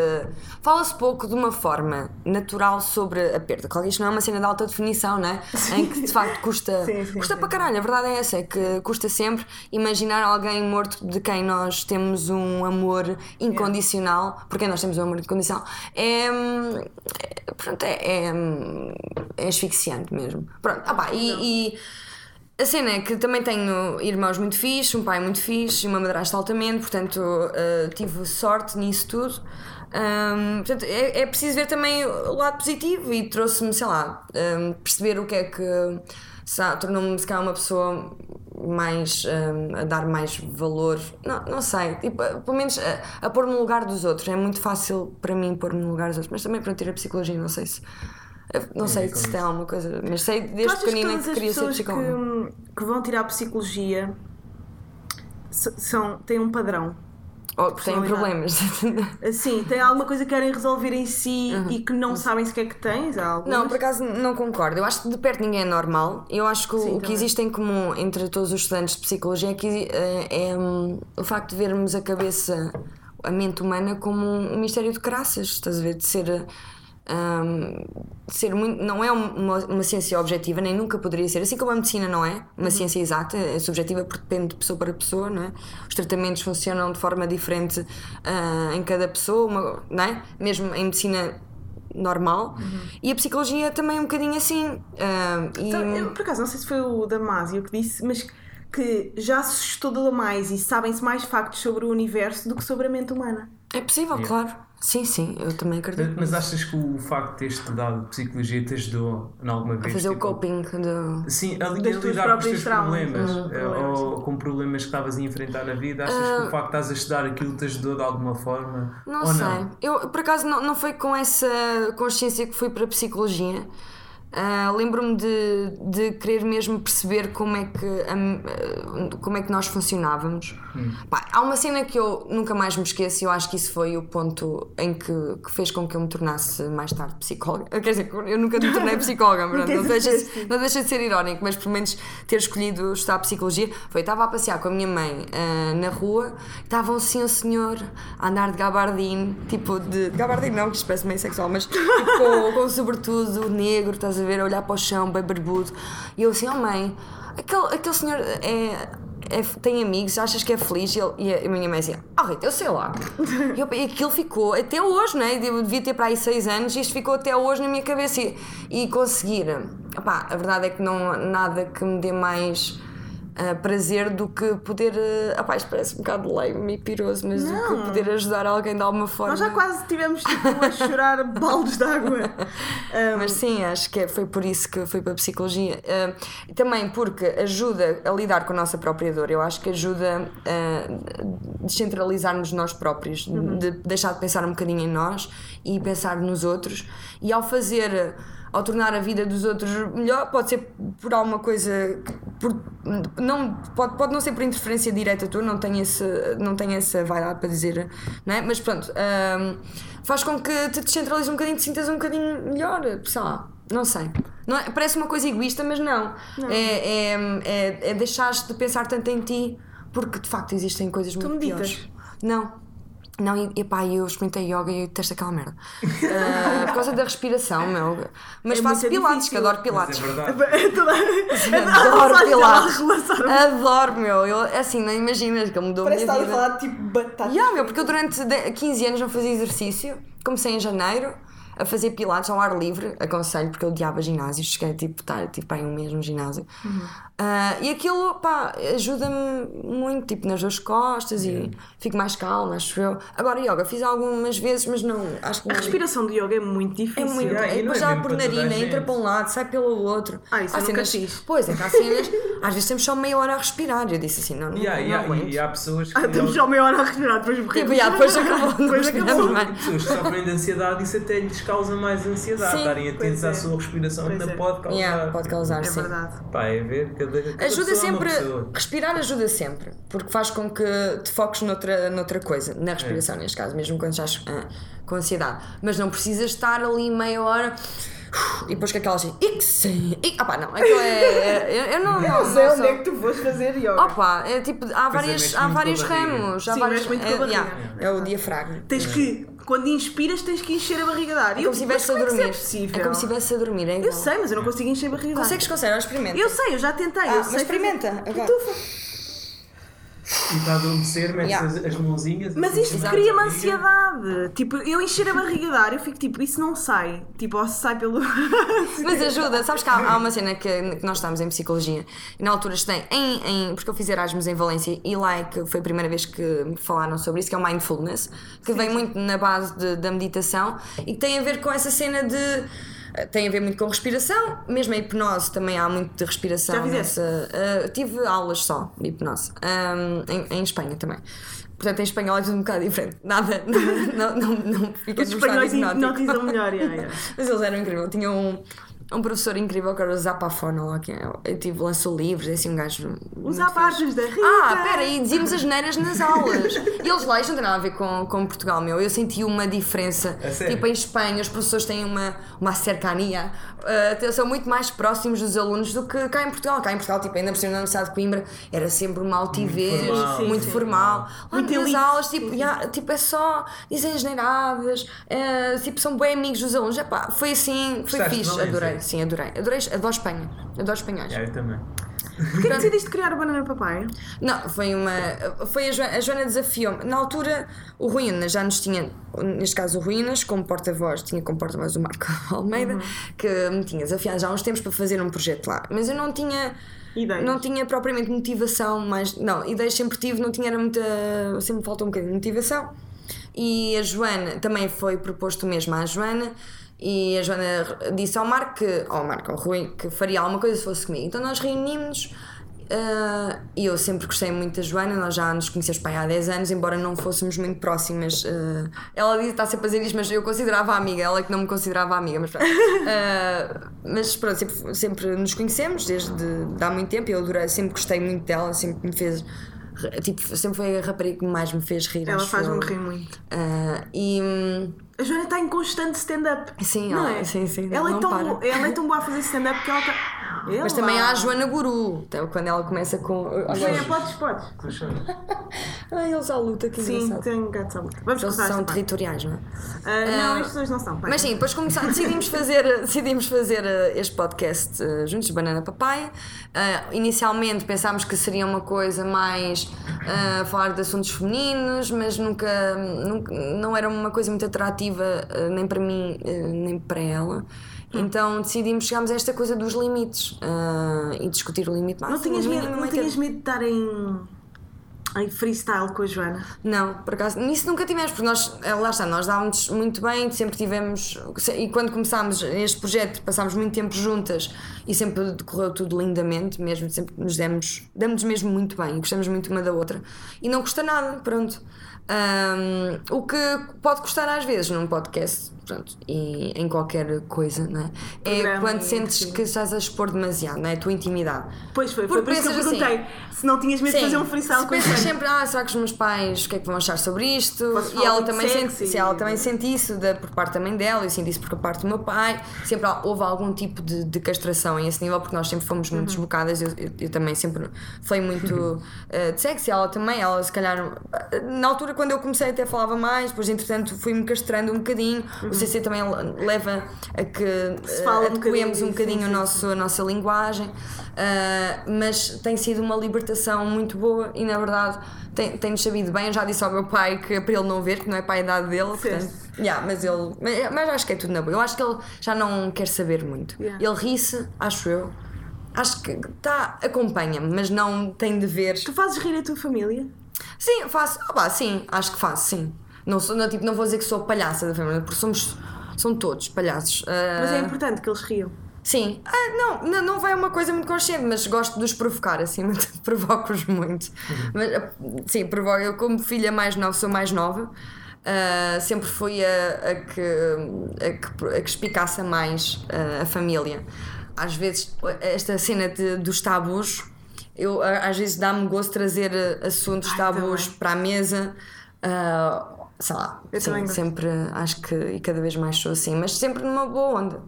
Fala-se pouco de uma forma natural sobre a perda. Claro que isto não é uma cena de alta definição, né? Em que de facto custa. Sim, sim, custa sim. para caralho. A verdade é essa, é que custa sempre imaginar alguém morto de quem nós temos um amor incondicional. Porque nós temos um amor incondicional. É. hum, é- Pronto, é. É, hum, é asfixiante mesmo. Pronto, ah pá, e- e a cena é que também tenho irmãos muito fixe, um pai muito fixe e uma madrasta altamente, portanto uh, tive sorte nisso tudo. Um, portanto, é, é preciso ver também o lado positivo e trouxe-me, sei lá, um, perceber o que é que tornou-me se calhar uma pessoa mais um, a dar mais valor, não, não sei, tipo, pelo menos a, a pôr-me no lugar dos outros. É muito fácil para mim pôr-me no lugar dos outros, mas também para ter a psicologia, não sei se. Não sei se tem alguma coisa, mas sei desde que pequenina todas que as queria ser pessoas que, psicóloga. que vão tirar psicologia são, têm um padrão? Ou que têm problemas. Assim, têm alguma coisa que querem resolver em si e que não sabem sequer que tens? Algumas? Uhum. Não, por acaso não concordo. Eu acho que de perto ninguém é normal. Eu acho que o- Sim, o que também. existe em comum entre todos os estudantes de psicologia é, que, eh, é, hum, o facto de vermos a cabeça, a mente humana, como um, um mistério de caraças. Estás a ver? De ser. De ser muito, não é uma, uma ciência objetiva, nem nunca poderia ser, assim como a medicina não é uma ciência exata, é subjetiva porque depende de pessoa para pessoa, não é? Os tratamentos funcionam de forma diferente ah, em cada pessoa, uma- não é? Mesmo em medicina normal e a psicologia também é um bocadinho assim e Então, eu, por acaso, não sei se foi o Damasio que disse, mas que já se estuda mais e sabem-se mais factos sobre o universo do que sobre a mente humana. É possível, claro sim, sim, eu também acredito Mas achas que o facto de teres estudado psicologia te ajudou em alguma a vez? fazer o tipo, coping do... Sim, a, a lidar com os teus problemas, Uhum, eh, problemas, ou com problemas que estavas a enfrentar na vida, achas que o facto de estás a estudar aquilo te ajudou de alguma forma? Não ou sei. não? Eu, por acaso, não, não foi com essa consciência que fui para a psicologia. Ah, Lembro-me de, de querer mesmo perceber como é que, hum, ah, como é que nós funcionávamos. Pá, há uma cena que eu nunca mais me esqueço e eu acho que isso foi o ponto em que, que fez com que eu me tornasse mais tarde psicóloga. Quer dizer, eu nunca me tornei psicóloga, não, deixa, não deixa de ser irónico, mas pelo menos ter escolhido estudar psicologia foi. Estava a passear com a minha mãe ah, na rua, estava um sim, um senhor a andar de gabardine, tipo de. de gabardine não, que parece meio sexual, mas tipo, com, com sobretudo negro, estás a ver, a olhar para o chão, bem barbudo. E eu assim, oh mãe, aquele, aquele senhor é. é- tem amigos, achas que é feliz? E, ele- e a minha mãe assim, ah Rita, eu sei lá. E, eu, e aquilo ficou até hoje, não é? Eu devia ter para aí seis anos e isto ficou até hoje na minha cabeça. E, e conseguir, opá, a verdade é que não nada que me dê mais ah, prazer do que poder. Uh, opá, isto parece um bocado lame e piroso, mas do que Não. poder ajudar alguém de alguma forma. Nós já quase tivemos tipo, a chorar baldes de água. Um, Mas sim, acho que é- foi por isso que fui para a psicologia. E também porque ajuda a lidar com a nossa própria dor. Eu acho que ajuda a descentralizar-nos nós próprios, de deixar de pensar um bocadinho em nós e pensar nos outros. E ao fazer, ao tornar a vida dos outros melhor, pode ser por alguma coisa. Por, não, pode, pode não ser por interferência direta tua, não tenho, esse, não tenho essa vaidade para dizer, não é? Mas pronto, ah, faz com que te descentralizes um bocadinho, te sintas um bocadinho melhor, sei lá, não sei. Não é- parece uma coisa egoísta, mas não. É, é, é, é deixares de pensar tanto em ti, porque de facto existem coisas muito meditas? piores. Não. Não, e, e pá, eu experimentei yoga e eu detesto aquela merda. Ah, por causa da respiração, meu. Mas É faço pilates, que difícil. adoro Mas pilates. é verdade. Adoro pilates. Adoro, meu. Eu, assim, não imaginas que ele mudou a Parece que minha estás a vida. falar tipo batata. Yeah, meu, porque eu durante de- 15 anos não fazia exercício, comecei em janeiro a fazer pilates ao ar livre, aconselho, porque eu odiava ginásio, cheguei tipo, estar tipo, aí um mês no ginásio. Ah, e aquilo, pá, ajuda-me muito, tipo, nas duas costas e fico mais calma, acho eu. Agora, yoga, fiz algumas vezes, mas não, acho que A não. respiração de yoga é muito É difícil. muito. Yeah, é, e não depois é já mesmo por narina, entra para um lado, sai pelo outro. Ah, isso Há eu nunca cenas- fiz. Pois, é que há cenas. Às vezes temos só meia hora a respirar. Eu disse assim, não, não, Yeah, não yeah, aguento. e há pessoas que. Ah, temos só meia hora a respirar, depois morremos. Tipo, yeah, depois acabou, não Depois acabou. mais. pessoas que sofrem de ansiedade, isso até lhes causa mais ansiedade. Sim, Estarem atentos é. à sua respiração ainda é. pode causar. Yeah, pode causar, É verdade. Pá, é ver, cada Ajuda é sempre, respirar ajuda sempre, porque faz com que te foques noutra, noutra coisa, na respiração neste caso, mesmo quando estás ah, com ansiedade. Mas não precisas estar ali meia hora e depois com aquela assim, ix, ix, opá, não, aquilo é, eu, eu não, não, Não sei não onde sou- é que tu foste fazer yoga. Opa, é tipo, há, várias, há vários ramos. Há Sim, vários, é, yeah, é o diafragma. Tens que, quando inspiras, tens que encher a barriga de ar. É como se estivesse a como dormir. É, é possível? É como se estivesse a dormir, é igual. Eu sei, mas eu não consigo encher a barriga de ar. Consegues, consegues, experimenta. Eu sei, eu já tentei. Ah, eu mas experimenta. agora. Tufa. E para adormecer, metes Yeah. as, as mãozinhas. Mas isto cria-me ansiedade. Tipo, eu encher a barriga de ar, eu fico tipo, isso não sai. Tipo, ou se sai pelo. Mas ajuda, sabes que há, há uma cena que, que nós estamos em psicologia e na altura estudei em, em. Porque eu fiz Erasmus em Valência e lá é que foi a primeira vez que me falaram sobre isso, que é o mindfulness, que vem muito na base de- da meditação e que tem a ver com essa cena de. Eh, Tem a ver muito com respiração, mesmo a hipnose também há muito de respiração. Já fizeste? nessa, eh, tive aulas só de hipnose, ahm, em, em Espanha também. Portanto, em espanhol é tudo um bocado diferente. Nada, não, não, não fica Os espanhóis hipnotizam melhor. yeah, yeah. Mas eles eram incríveis. Tinha um, um professor incrível que era o Zapafona lá, que eu, eu tive, lançou livros, é assim um gajo. Os muito apartes da Rita. Ah, pera, aí dizíamos as neiras nas aulas. E eles lá, isto não tem nada a ver com, com Portugal, meu. Eu senti uma diferença. Sério? Tipo, em Espanha, os professores têm uma, uma cercania, uh, são muito mais próximos dos alunos do que cá em Portugal. Cá em Portugal, tipo, ainda por cima na Universidade de Coimbra, era sempre uma altivez, formal. muito Sim, sim. formal. Lá Muito nas elite. aulas, tipo, já, tipo, é só dizem asneiradas, eh, tipo, são bem amigos dos alunos. Epá, foi assim, foi Gostaste fixe, Valência? Adorei, sim, adorei. Adorei, adoro Espanha, adoro espanhóis. Yeah, eu também. Porquê que decidiste criar a banana papai? Não, foi uma. Foi a Joana, a Joana desafiou-me. Na altura, o Ruínas já nos tinha, neste caso o Ruínas, como porta-voz, tinha como porta-voz o Marco Almeida, que me tinha desafiado já há uns tempos para fazer um projeto lá. Mas eu não tinha. Ideias. Não tinha propriamente motivação, mas. Não, ideias sempre tive, não tinha era muita. Sempre me faltou um bocadinho de motivação. E a Joana, também foi proposto o mesmo à Joana. E a Joana disse ao Marco, que, ao Marco, ao Rui, que faria alguma coisa se fosse comigo. Então nós reunimos-nos ah, e eu sempre gostei muito da Joana, nós já nos conhecemos há 10 anos, embora não fôssemos muito próximas. ah, ela diz está sempre a fazer isto, mas eu considerava amiga, ela que não me considerava amiga, mas pronto. Ah, mas pronto, sempre, sempre nos conhecemos desde de há muito tempo. Eu adorei, sempre gostei muito dela, sempre me fez. Tipo, sempre foi a rapariga que mais me fez rir. Ela faz-me rir muito. Ah, e. hum, A Joana está em constante stand-up. Sim, não ela- é? sim, sim, Ela, não é tão boa, ela é tão boa a fazer stand-up que ela está. Mas também há a Joana Guru, então, quando ela começa com. Joana, podes, podes. Choras. Ai, eles à luta, que Sim, engraçado. tem gatos à luta. Vamos Eles começar são territoriais, não é? Ah, não, Ah, estes dois não são. pai. Mas sim, depois começámos, decidimos fazer, decidimos fazer eh, este podcast eh, juntos, Banana Papai. Ah, inicialmente pensámos que seria uma coisa mais ah, falar de assuntos femininos, mas nunca, nunca não era uma coisa muito atrativa nem para mim nem para ela. Então decidimos, chegámos a esta coisa dos limites ah, e discutir o limite Não máximo. tinhas medo, não tinhas medo de estar em, em freestyle com a Joana? Não, por acaso, nisso nunca tivemos, porque nós, eh, lá está, nós dávamos muito bem, sempre tivemos, e quando começámos este projeto, passámos muito tempo juntas e sempre decorreu tudo lindamente, mesmo, sempre nos demos, damos mesmo muito bem, gostamos muito uma da outra, e não custa nada, pronto. Ahm, o que pode custar às vezes num podcast, pronto, e em qualquer coisa, não é? É Programa quando e sentes sim. que estás a expor demasiado, não é? A tua intimidade. Pois foi, foi por isso que eu assim, perguntei se não tinhas medo de fazer um se com pensas sempre, ah, será que os meus pais, o que é que vão achar sobre isto? Posso e ela também, sexy. sente, se ela também sente isso da, por parte também dela, eu sinto isso por parte do meu pai. Sempre houve algum tipo de, de castração em esse nível, porque nós sempre fomos Uhum. muito desbocadas. Eu, eu, eu também sempre fui muito eh, de sexo, e ela também, ela se calhar, eh, na altura quando eu comecei até falava mais, depois entretanto fui-me castrando um bocadinho. O CC também le- leva a que uh, um adequemos bocadinho um bocadinho sim, o sim, nosso, a nossa linguagem. Ah, mas tem sido uma libertação muito boa e na verdade tem- tenho sabido bem. Eu já disse ao meu pai que é para ele não ver, que não é para a idade dele. Portanto, yeah, mas ele. Mas, mas acho que é tudo na boa. Eu acho que ele já não quer saber muito. Yeah. Ele ri-se, acho eu. Acho que tá, acompanha-me, mas não tem de ver. Tu fazes rir a tua família? Sim, faço. Ah, pá, sim, acho que faço, sim. Não, sou, não, tipo, não vou dizer que sou palhaça da família, porque somos. São todos palhaços. Ah, Mas é importante que eles riam. Sim, ah, não, não, não vai uma coisa muito consciente, mas gosto de os provocar, assim, provoco-os muito. Mas, ah, sim, provoco. Eu, como filha mais nova, sou mais nova, ah, sempre fui a, a que, a, que, a que espicaça mais ah, a família. Às vezes, esta cena de, dos tabus, eu, às vezes dá-me gosto de trazer assuntos Ai, tabus também. para a mesa. ah, sei lá, Eu sim, também sempre acho que e cada vez mais sou assim, mas sempre numa boa onda.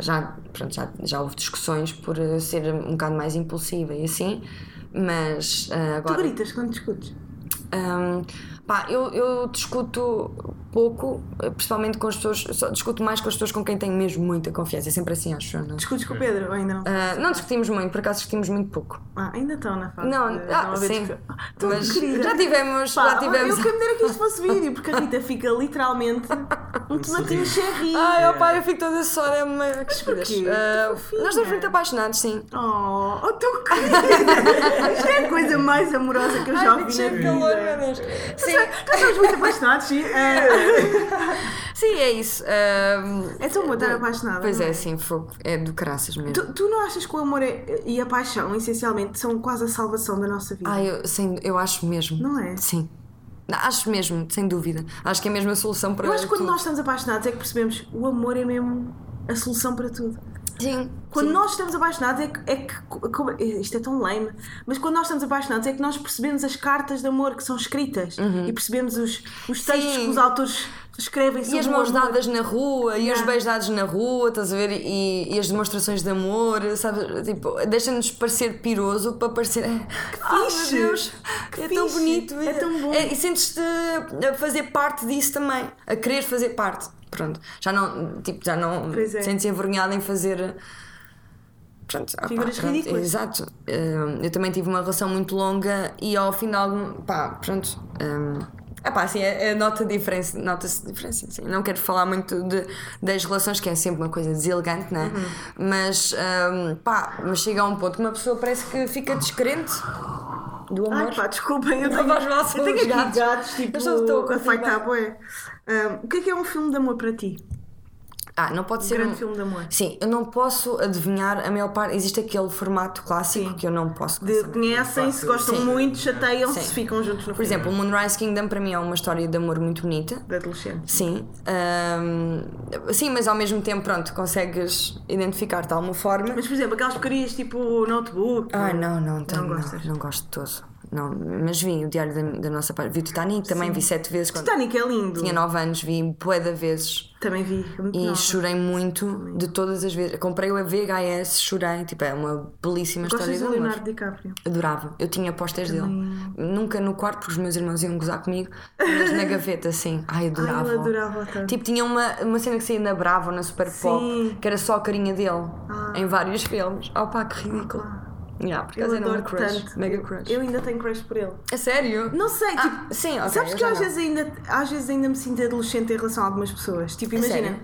Já, pronto, já, já houve discussões por eh, ser um bocado mais impulsiva e assim, mas Tu agora. gritas quando discutes. Hum, pá, eu, eu discuto pouco, eh, principalmente com as pessoas, só discuto mais com as pessoas com quem tenho mesmo muita confiança, é sempre assim, acho não? Discutes com o Pedro ou ainda não? Ah, não discutimos muito, por acaso discutimos muito pouco. Ah, ainda estão na fase. Não, de- ah, ver sim. tu, Mas querida. já tivemos, Pá, já tivemos. Eu quero dizer que isto fosse vídeo, porque a Rita fica literalmente um tomatinho cherry. Ai, ó pá, eu fico toda só, é uma que estupidez. porquê? Fofinha. nós estamos muito apaixonados, sim. Oh, oh tu querida! Isto é a coisa mais amorosa que eu já Ai, ouvi vida. calor, meu Deus. Sim, Nós estamos muito apaixonados, sim. É, sim, é isso. Ahm, é tão bom estar apaixonada. Pois não é, sim, fogo. É do caraças mesmo. Tu, tu não achas que o amor é- e a paixão, essencialmente, são quase a salvação da nossa vida? Ai, eu, sem, eu acho mesmo. Não é? Sim. Acho mesmo, sem dúvida. Acho que é mesmo a solução para eu acho que quando tudo. nós estamos apaixonados é que percebemos o amor é mesmo a solução para tudo. Sim. Quando sim. nós estamos apaixonados é que, é que isto é tão lame, mas quando nós estamos apaixonados é que nós percebemos as cartas de amor que são escritas e percebemos os, os textos Sim. que os autores escrevem sobre E as mãos dadas na rua, e os Yeah. beijos dados na rua, estás a ver? E, e as demonstrações de amor, sabe? Tipo, deixa-nos parecer piroso para parecer. Que fixe! Meu Deus, Que é tão fixe! bonito. É tão bom. e sentes-te a fazer parte disso também, a querer fazer parte. Pronto, já não, tipo, já não é. sentes envergonhada em fazer. Pronto, ah, pá, Figuras pronto, ridículas. Exato. Hum, eu também tive uma relação muito longa e ao algum. pá, pronto. hum, ah pá, assim, é, é nota diferença, nota-se diferença, assim. Não quero falar muito de, das relações, que é sempre uma coisa deselegante, né? Uhum. Mas, hum, pá, mas chega a um ponto que uma pessoa parece que fica descrente do amor. Ai pá, desculpem, eu tenho, eu tenho aqui gatos. gatos, tipo, Eu já estou a a feitar Ahm, o que é que é um filme de amor para ti? Ah, não pode Um ser grande um... filme de amor. Sim, eu não posso adivinhar a maior parte. Existe aquele formato clássico que eu não posso De, conhecem, se gostam Sim. muito, chateiam-se, Sim. ficam juntos no Por exemplo, o Moonrise Kingdom para mim é uma história de amor muito bonita. de adolescente. Sim. Ahm, sim, mas ao mesmo tempo, pronto, consegues identificar de alguma forma. Mas, por exemplo, aquelas porcarias tipo notebook. Ah, não, não, Não não, gostas? não, gosto de todo. Não, mas vi o Diário da, da Nossa Parte. Vi o Titanic também, vi sete vezes. Quando Titanic é lindo. tinha nove anos, vi de vezes. Também vi. é muito E nova. chorei muito de todas as vezes. Comprei o VHS, chorei. Tipo, é uma belíssima Gostas história de amor. Leonardo DiCaprio? Adorava. Eu tinha postas dele. Nunca no quarto, porque os meus irmãos iam gozar comigo, mas na gaveta, sim. Ai, adorava. Ai, eu adorava tanto. Tipo, tinha uma, uma cena que saía na Bravo, na Super Pop, Sim. Ah. que era só a carinha dele, em vários filmes. Oh pá, que ridículo. Yeah, por Eu acaso era adoro uma crush. tanto. Mega crush. Eu ainda tenho crush por ele. A sério? Não sei, Ah, tipo. sim, ok, sabes que eu às vezes, ainda, às vezes ainda me sinto adolescente em relação a algumas pessoas. Tipo, imagina.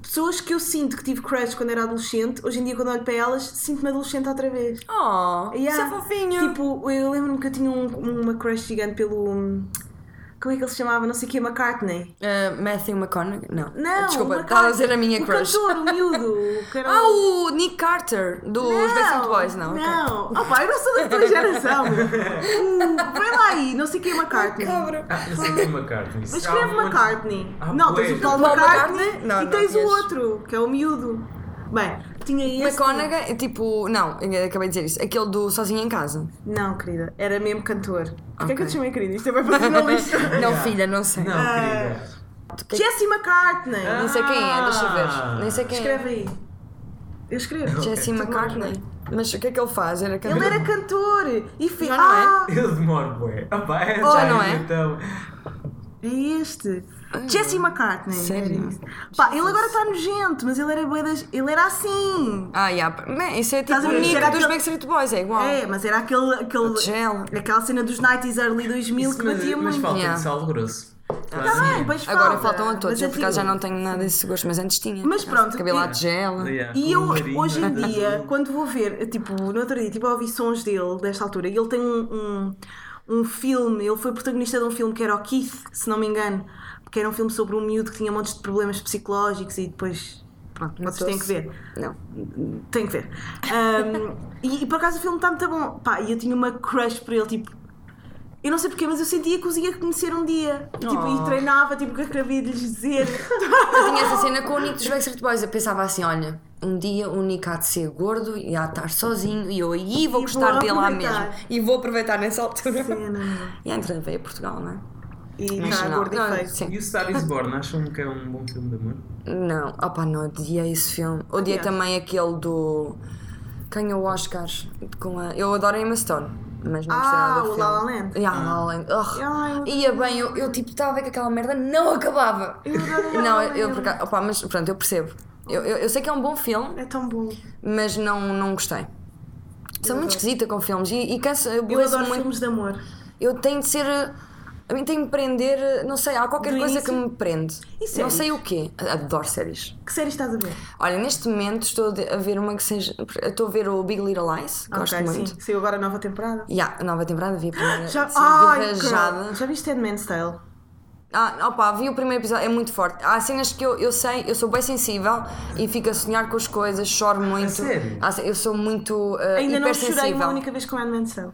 Pessoas que eu sinto que tive crush quando era adolescente, hoje em dia quando olho para elas, sinto-me adolescente outra vez. Oh, isso Yeah. é fofinho. Tipo, eu lembro-me que eu tinha um- uma crush gigante pelo. Hum, Como é que ele se chamava? Não sei o que, McCartney. Uh, Matthew McConaughey? Não. Não, Desculpa, o estava a dizer a minha o crush. cantor, o miúdo. que Ah, o- o Nick Carter, dos Backstreet Boys, não? Não. Ah pá, eu não sou da tua geração. Uh, Vai lá aí, não sei quem é McCartney. Cabra. Ah, não sei quem é McCartney. Mas escreve McCartney. Ah, não, tens o Paul, McCartney? Não, e não tens o outro, que é o miúdo. Bem, tinha esse. McConaughey, é tipo. Não, acabei de dizer isso. Aquele do Sozinho em Casa. Não, querida, era mesmo cantor. Porquê é que eu te chamei querida? Isto é bem para a lista. Não, filha, não sei. Não, querida. Que- Jesse McCartney. Nem sei quem é, deixa eu ver. Nem sei quem Escreve aí. Eu escrevo. é. Jesse McCartney. Mas o que é que ele faz? Era cantor? Ele era cantor e fez. Já não é? Ah, Ele demora. Ah, pá, é já não é? Então. É este. Jesse McCartney. Sério? Era isso. Pá, ele agora está nojento, mas ele era das... Ele era assim. Ah, yeah. Isso é tipo o? Nick dos aquele- Backstreet Boys, é igual. É, mas era aquele... aquele Gel. aquela cena dos 90s, early 2000 Isso, que mas, batia mas muito. falta Yeah. de sal grosso. Tá bem, pois Agora falta, faltam a todos, mas eu por acaso já aquilo- não tenho nada desse gosto, mas antes tinha. Mas pronto, Cabelo à e- tigela. Yeah, E eu, marinho, hoje em dia, quando vou ver, tipo, no outro dia, tipo, a ouvir sons dele, desta altura, e ele tem um, um, um filme, ele foi protagonista de um filme que era o Keith, se não me engano, porque era um filme sobre um miúdo que tinha montes de problemas psicológicos e depois. Pronto, vocês têm que ver. Não. Tem que ver. Um, e, e por acaso o filme está muito bom. Pá, e eu tinha uma crush por ele, tipo. Eu não sei porquê, mas eu sentia que os ia conhecer um dia. Tipo, Oh. e treinava, tipo, o que eu queria lhes dizer. Eu tinha essa cena com o Nick dos Backstreet Boys. Eu pensava assim: olha, um dia o Nick há de ser gordo e há de estar sozinho e eu aí vou E gostar vou dele lá mesmo. E vou aproveitar nessa altura. Cena. E veio a Portugal, não é? E está gordo e feio. sim. E o Star is Born, acham que é um bom filme de amor? Não, opá, não, odiei esse filme. Odiei Odiaste? também aquele do. Ganhou o Oscar com a. Eu adoro a Emma Stone, mas não gostei Ah, nada do o filme. La La Land. Yeah, La La Land. Ugh. Ai, eu- Ia bem, eu, eu tipo estava a ver que aquela merda não acabava. Eu adoro La Não, La eu, Land. por acaso- opá, mas pronto, eu percebo. Eu, eu, eu sei que é um bom filme, É tão bom. mas não, não gostei. Sou muito esquisita com filmes e, e canso, eu Eu adoro muito. filmes de amor. Eu tenho de ser. A mim tem de me prender, não sei, há qualquer Do coisa início? que me prende. E não séries? sei o quê. Adoro séries. Que série estás a ver? Olha, neste momento estou a ver uma que seja. Estou a ver o Big Little Lies, gosto ok, muito. sim. Saiu agora a nova temporada. Yeah, a nova temporada vi a primeira. Já, sim, Ai, vi já viste Handmaid's Tale? Ah, opa, vi o primeiro episódio, é muito forte. Há cenas que eu, eu sei, eu sou bem sensível e fico a sonhar com as coisas, choro muito. sério? Há ce- eu sou muito uh, Ainda não chorei uma única vez com Handmaid's Tale.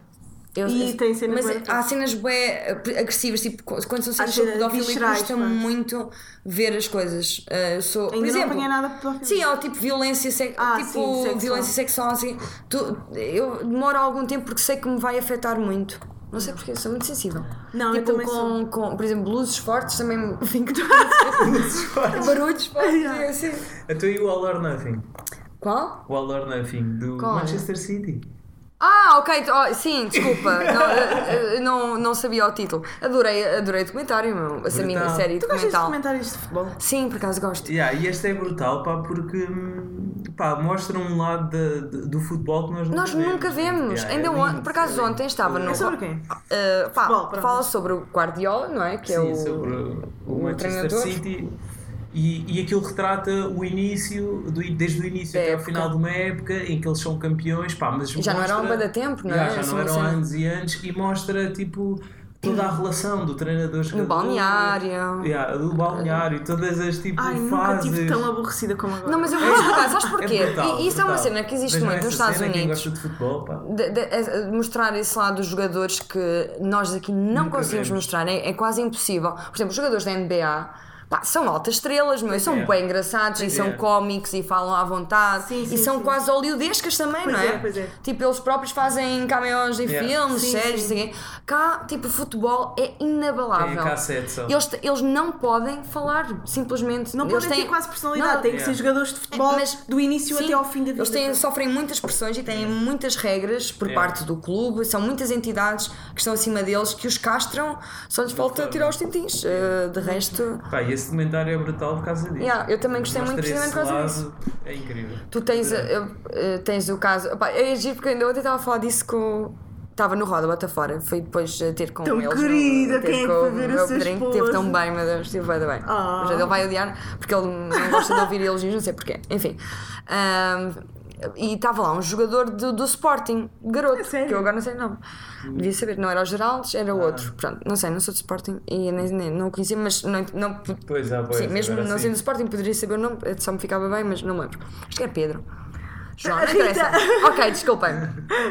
Eu- E eu- tem cenas Mas bué há cenas bem agressivas, tipo, quando são cenas sobre pedofilia, custa-me muito ver as coisas. Uh, sou, por Ainda não exemplo, apanhei nada o Sim, ou tipo violência, se- Ah, tipo, sim, sexual. violência sexual. Assim, tu, eu demoro algum tempo porque sei que me vai afetar muito. Não sei porquê, sou muito sensível. Não, eu tipo, também com, sou. com, por exemplo, luzes fortes também me fico. Barulhos fortes, é assim. Então e o All or Nothing? Qual? O All or Nothing do Qual? Manchester City. Ah, ok, oh, sim, desculpa, não, não, não sabia o título. Adorei, adorei o documentário, meu, essa minha Brutal. série Tu gostas de documental. comentários de futebol? Sim, por acaso gosto. Yeah, e este é brutal, pá, porque hum, pá, mostra um lado da- de- do futebol que nós nunca Nós vemos. nunca vemos. Yeah, Ainda é on- lindo, por acaso é ontem estava no. É sobre quem? Uh, pá, Futebol, fala sobre o Guardiola, não é? Que é Sim, o, sobre o, o Manchester treinador. City. E, e aquilo retrata o início, do- desde o início Da até ao época. final de uma época em que eles são campeões, pá, mas Já não era há um mostra- de tempo, não é? Já Assim, não eram anos e anos e mostra tipo toda a relação do treinador jogador, balneário. yeah, do balneário, todas as tipo Ai, nunca fases. estive tão aborrecida como agora. Não, mas eu vou explicar, sabes porquê? É brutal, e isso é uma brutal. cena que existe muito nos Estados Unidos. gosta de futebol, pá. De- de- é- mostrar esse lado dos jogadores que nós aqui não Nunca conseguimos vemos. mostrar, é, é quase impossível. Por exemplo, os jogadores da NBA pá, são altas estrelas, meu, e são É. bem engraçados e são É. cómicos e falam à vontade Sim, sim, e são sim. quase hollywoodescas também, Pois não é? é, pois é. Tipo, eles próprios fazem cameos em filmes, Sim, séries, sim. Cá, tipo, futebol é inabalável. Só. Eles, eles não podem falar, simplesmente. Não eles podem ter têm- quase personalidade, Não, têm que ser jogadores de futebol mas- do início Sim, até ao fim da vida. Eles têm, sofrem muitas pressões e têm muitas regras por parte do clube, são muitas entidades que estão acima deles que os castram, só lhes falta tirar os tintins. Uh, de resto, Pá, e esse documentário é brutal por causa disso. yeah, eu também gostei muito precisamente por causa disso. É incrível. Tu tens, uh, uh, tens o caso. Opá, é giro porque ainda ontem estava a falar disso com. Estava no Roda Bota Fora, foi depois uh, ter com Tão eles. no- querida, ter quem é que com foi o ver o meu esposo? Teve tão bem, meu Deus, esteve bem, bem. Ah. Mas ele vai odiar porque ele não gosta de ouvir elogios, não sei porquê. Enfim. Ahm, e estava lá um jogador do, do Sporting, garoto, É que eu agora não sei o nome. Devia saber, não era o Geraldes, era o Ah. outro. Pronto, não sei, não sou do Sporting e nem, nem- não o conhecia, mas não, não, Pois é, pois, sim, mesmo não sendo do Sporting poderia saber o nome, só me ficava bem, mas não me lembro. Acho que é Pedro. João, não Rita. interessa. ok, desculpem.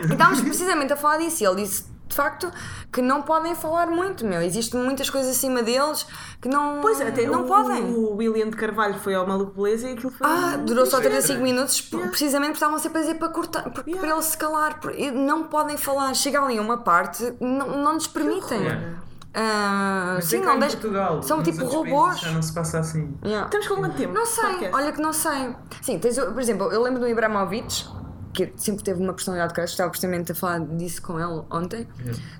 Estávamos precisamente a falar disso e ele disse de facto que não podem falar muito, meu. Existem muitas coisas acima deles que não, Pois, até não o, podem. o William de Carvalho foi ao Maluco Beleza e aquilo foi. Ah, durou só Isso é 35 estranho. minutos p- precisamente porque estavam sempre a dizer para cortar, para, Yeah. para ele se calar. por- e Não podem falar. Chega ali a uma parte, não, não lhes permitem. Yeah. Mas sim, é não deixa- Portugal, São tipo robôs. Já não se passa assim. Yeah. Estamos com quanto tempo? Não sei, Podcast. olha que não sei. Sim, tens, por exemplo, eu lembro do Ibrahimovic, que sempre teve uma personalidade do caraças, estava precisamente a falar disso com ele ontem.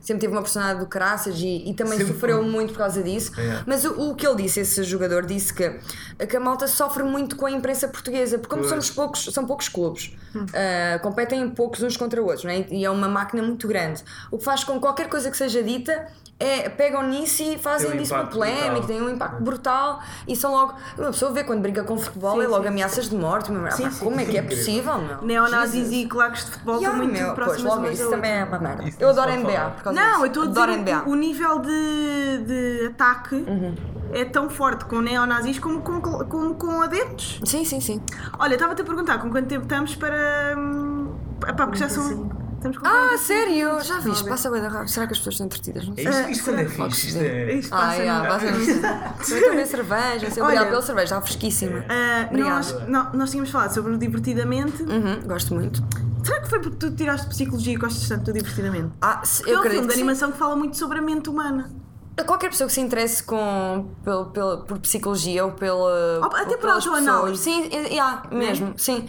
Sempre teve uma personalidade do caraças e, e também Sempre sofreu foi. muito por causa disso. É. Mas o, o que ele disse, esse jogador, disse que, que a malta sofre muito com a imprensa portuguesa, porque como Pois. somos poucos, são poucos clubes, ah, competem poucos uns contra outros, não é? e é uma máquina muito grande. O que faz com que qualquer coisa que seja dita é, pegam nisso e fazem Tem um disso uma polémica, tem um impacto brutal e são logo. Uma pessoa vê quando brinca com futebol Sim, é logo sim. ameaças de morte. Mas, Sim, pá, sim. como é que é possível, meu? Neonazis e claques de futebol Yeah, estão muito meu, pois, próximas logo isso da também é uma merda. Isso Eu se adoro NBA por causa Não, disso. eu estou a dizer NBA. o nível de, de ataque Uhum. É tão forte com neonazis como com, como com adeptos. Sim, sim, sim. Olha, estava-te a perguntar com quanto tempo estamos para. hum, Epá, porque já são. Estamos com Ah, 45 sério? minutos. Já viste? Passa bem da rápido. Será que as pessoas estão entretidas? Não É sei. isto, isto quando é fixe. Isto é. Isto Ah, passa yeah, no- passa beber cerveja. Sim, Olha. Obrigado pela cerveja, está fresquíssima. Ah, Obrigada. nós, nó- nós tínhamos falado sobre o divertidamente. Uhum, gosto muito. Será que foi porque tu tiraste psicologia e gostas tanto do divertidamente? Ah, se- é eu um acredito filme de animação que fala muito sobre a mente humana. Qualquer pessoa que se interesse com, pelo, pelo- por psicologia ou pela. Oh, até por autoanálise. Sim, é, yeah, mesmo, sim.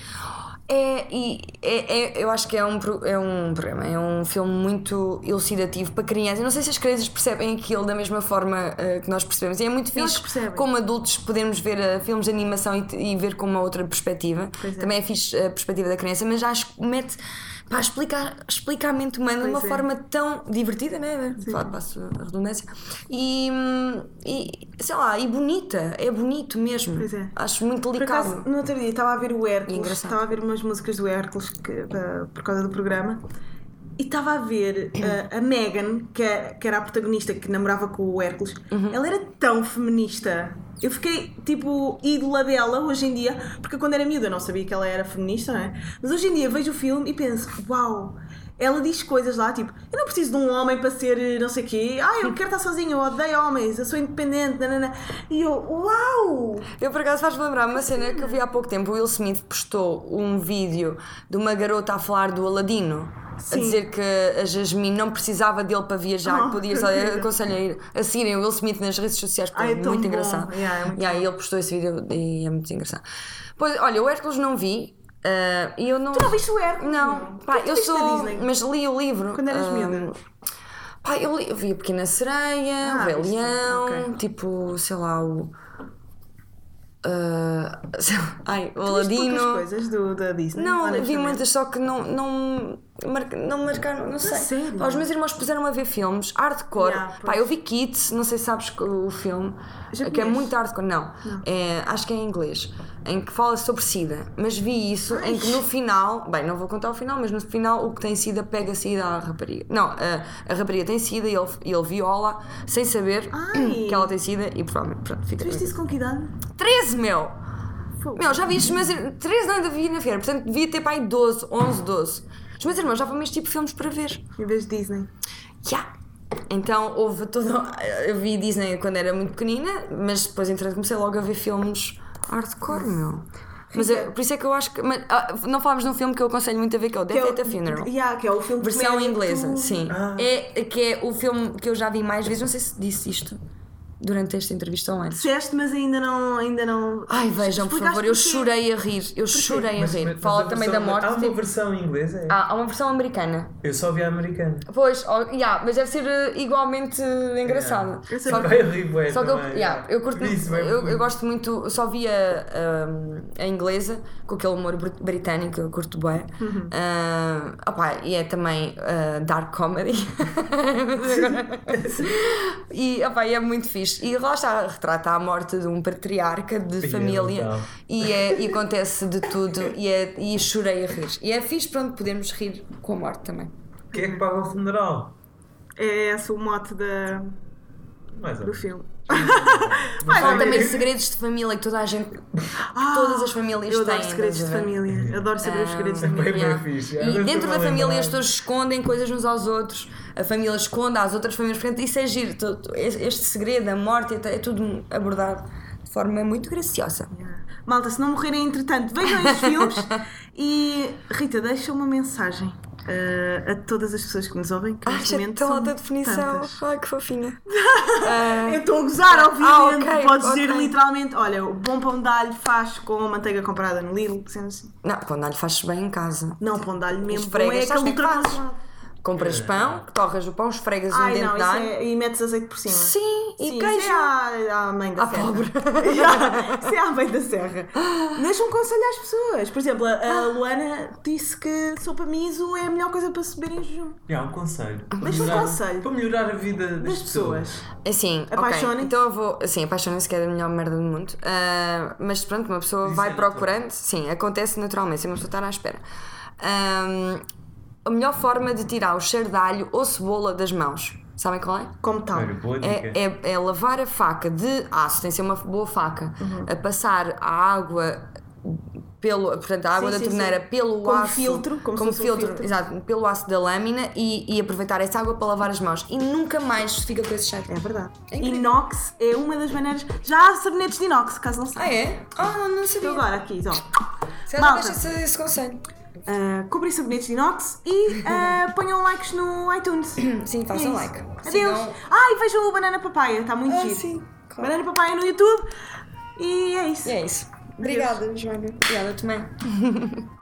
É, e é, é- eu acho que é um, é um programa, é um filme muito elucidativo para crianças. Eu não sei se as crianças percebem aquilo da mesma forma eh, que nós percebemos. E é muito Eu fixe como adultos podermos ver eh, filmes de animação e, e ver com uma outra perspectiva. É. Também é fixe a perspectiva da criança, mas acho que mete. Pá, explica, explica a mente humana de Pois uma é. forma tão divertida, né? Fa- Passo a redundância. E, e, sei lá, e bonita. É bonito mesmo. Pois é. Acho muito Por delicado. acaso, no outro dia estava a ver o Hércules, estava a ver umas músicas do Hércules que- da- por causa do programa e estava a ver uh, a Megan, que, é- que era a protagonista que namorava com o Hércules, Uhum. ela era tão feminista. Eu fiquei tipo ídola dela hoje em dia, porque quando era miúda eu não sabia que ela era feminista, não é? Mas hoje em dia vejo o filme e penso, uau! Ela diz coisas lá, tipo, eu não preciso de um homem para ser eh, não sei o quê. Ah, eu quero estar sozinha, eu odeio homens, eu sou independente, nanana. E eu, uau! Eu por acaso faz-me lembrar uma cena que eu vi há pouco tempo. O Will Smith postou um vídeo de uma garota a falar do Aladino. A Sim. dizer que a Jasmine não precisava dele para viajar, Oh, podia só. Eu vida. aconselho a, ir, a seguirem o Will Smith nas redes sociais porque Ai, é é muito bom. engraçado. Yeah, é muito Yeah, e ele postou esse vídeo e é muito engraçado. Pois, olha, o Hércules não vi. E eu não. Tu não viste o Hércules? Não, pá, eu sou. Mas li o livro. Quando eras ah, miúda? Pá, eu, li, eu vi a Pequena Sereia, Ah, o Rei Leão, ok. tipo, sei lá, o. ah, sei lá, ai, o Aladino. coisas do, da Disney? Não, vi muitas, só que não, não, mar- não marcaram, não sei. sério? Pá, os meus irmãos puseram a ver filmes, hardcore. Yeah, Pá, eu vi Kids, não sei se sabes o filme, Já que é muito hardcore. Não, É, acho que é em inglês, em que fala sobre SIDA. Mas vi isso, em que no final, bem, não vou contar o final, mas no final o que tem SIDA pega SIDA à rapariga. Não, a, a rapariga tem SIDA e ele, ele viola sem saber Ai. que ela tem SIDA e provavelmente, pronto, fica. Tu viste isso com que idade? 13, meu! Fogo. Meu, já vi isto, mas 13 não ainda vi na feira, portanto devia ter aí 12, 11, 12. Os meus irmãos já vão este tipo de filmes para ver. Em vez de Disney. Já! Então houve todo. Eu vi Disney quando era muito pequenina, mas depois entretanto comecei logo a ver filmes hardcore, meu. Mas é- por isso é que eu acho que. mas, ah, não falámos de um filme que eu aconselho muito a ver, que é o Death é at a Funeral. Yeah, que é o filme Versão inglesa, sim. Ah. É, que é o filme que eu já vi mais vezes. Não sei se disse isto durante esta entrevista ou antes. Disseste, mas ainda não. Ainda não... Ai, vejam, por favor, eu chorei a rir. Eu chorei a Mas- rir. mas Fala a também versão- da morte. Há uma tipo- versão inglesa? é? Há há uma versão americana. Eu só vi a americana. Pois, oh, yeah, mas deve ser eh, igualmente engraçada. Eu sei Só que, Vai rir, bué, só que eu, yeah, eu curto Isso, eu, muito. eu gosto muito, eu só via um, a inglesa com aquele humor br- britânico, eu curto bem. Uhum. e é também uh, dark comedy. e opá, e é muito fixe. E lá está, retrata a morte de um patriarca de família brutal. e, é, e acontece de tudo e, é, e chorei a rir. E é fixe, pronto, podemos rir com a morte também. Quem é que paga o funeral? É esse o mote da, do menos. Filme. Fala também segredos de família que toda a gente, que todas as famílias Ah, Eu adoro têm. segredos de família. Adoro saber os segredos da Bem, família. bem fixe. E dentro da família as pessoas escondem coisas uns aos outros, a família esconde às outras famílias, portanto isso é giro. Todo- Este segredo, a morte, é tudo abordado de forma muito graciosa. Malta, se não morrerem entretanto, vejam estes filmes e Rita, deixa uma mensagem. Uh, a todas as pessoas que nos ouvem. Que Ai, neste já momento tão alta definição. tantas. Ai, que fofinha. Eu estou a gozar, obviamente. Ah, ok, Podes dizer ok. literalmente: olha, o bom pão de alho faz com manteiga comprada no Lidl, sendo assim. Não, quando alho fazes bem em casa. Não, pão de alho mesmo. é aquele o que é. Compras pão, torras o pão, esfregas um Ai, dente não, de alho. é, e metes azeite por cima. Sim, e Sim, queijo. Isso é à, à mãe da À serra. pobre. isso é à mãe da serra. Deixa um conselho às pessoas. Por exemplo, a, a Luana disse que sopa miso é a melhor coisa para se beber em jejum. É um conselho. Para Deixa um melhorar- conselho. Para melhorar a vida das, Das pessoas. Assim, ok. Apaixonem-se. Então eu vou. Assim, apaixonem-se que é a melhor merda do mundo. Ah, mas pronto, uma pessoa Isso vai é procurando. Sim, acontece naturalmente, sem uma pessoa estar à espera. Ah, a melhor forma de tirar o cheiro de alho ou cebola das mãos, sabem qual é? Como tal. É, é, é lavar a faca de aço, tem que ser uma boa faca, Uhum. a passar a água pelo, portanto, a água Sim, da sim, torneira sim. pelo Como aço, filtro, como se como um filtro, filtro. exato, pelo aço da lâmina e, e aproveitar essa água para lavar as mãos e nunca mais fica com esse cheiro. É verdade. É inox é uma das maneiras. Já há sabonetes de inox, caso não saiba. Ah é? Ah, não, não sabia. Agora aqui, ó. Se ela Malta. esse conselho. Uh, comprem sabonetes de inox e uh, ponham likes no iTunes. Sim, façam É like. Adeus. Sigam- Ah, e vejam o Banana Papaya, está muito Ah, giro. sim, claro. Banana Papaya no YouTube. E é isso. E é isso. Obrigada, Joana. Obrigada também.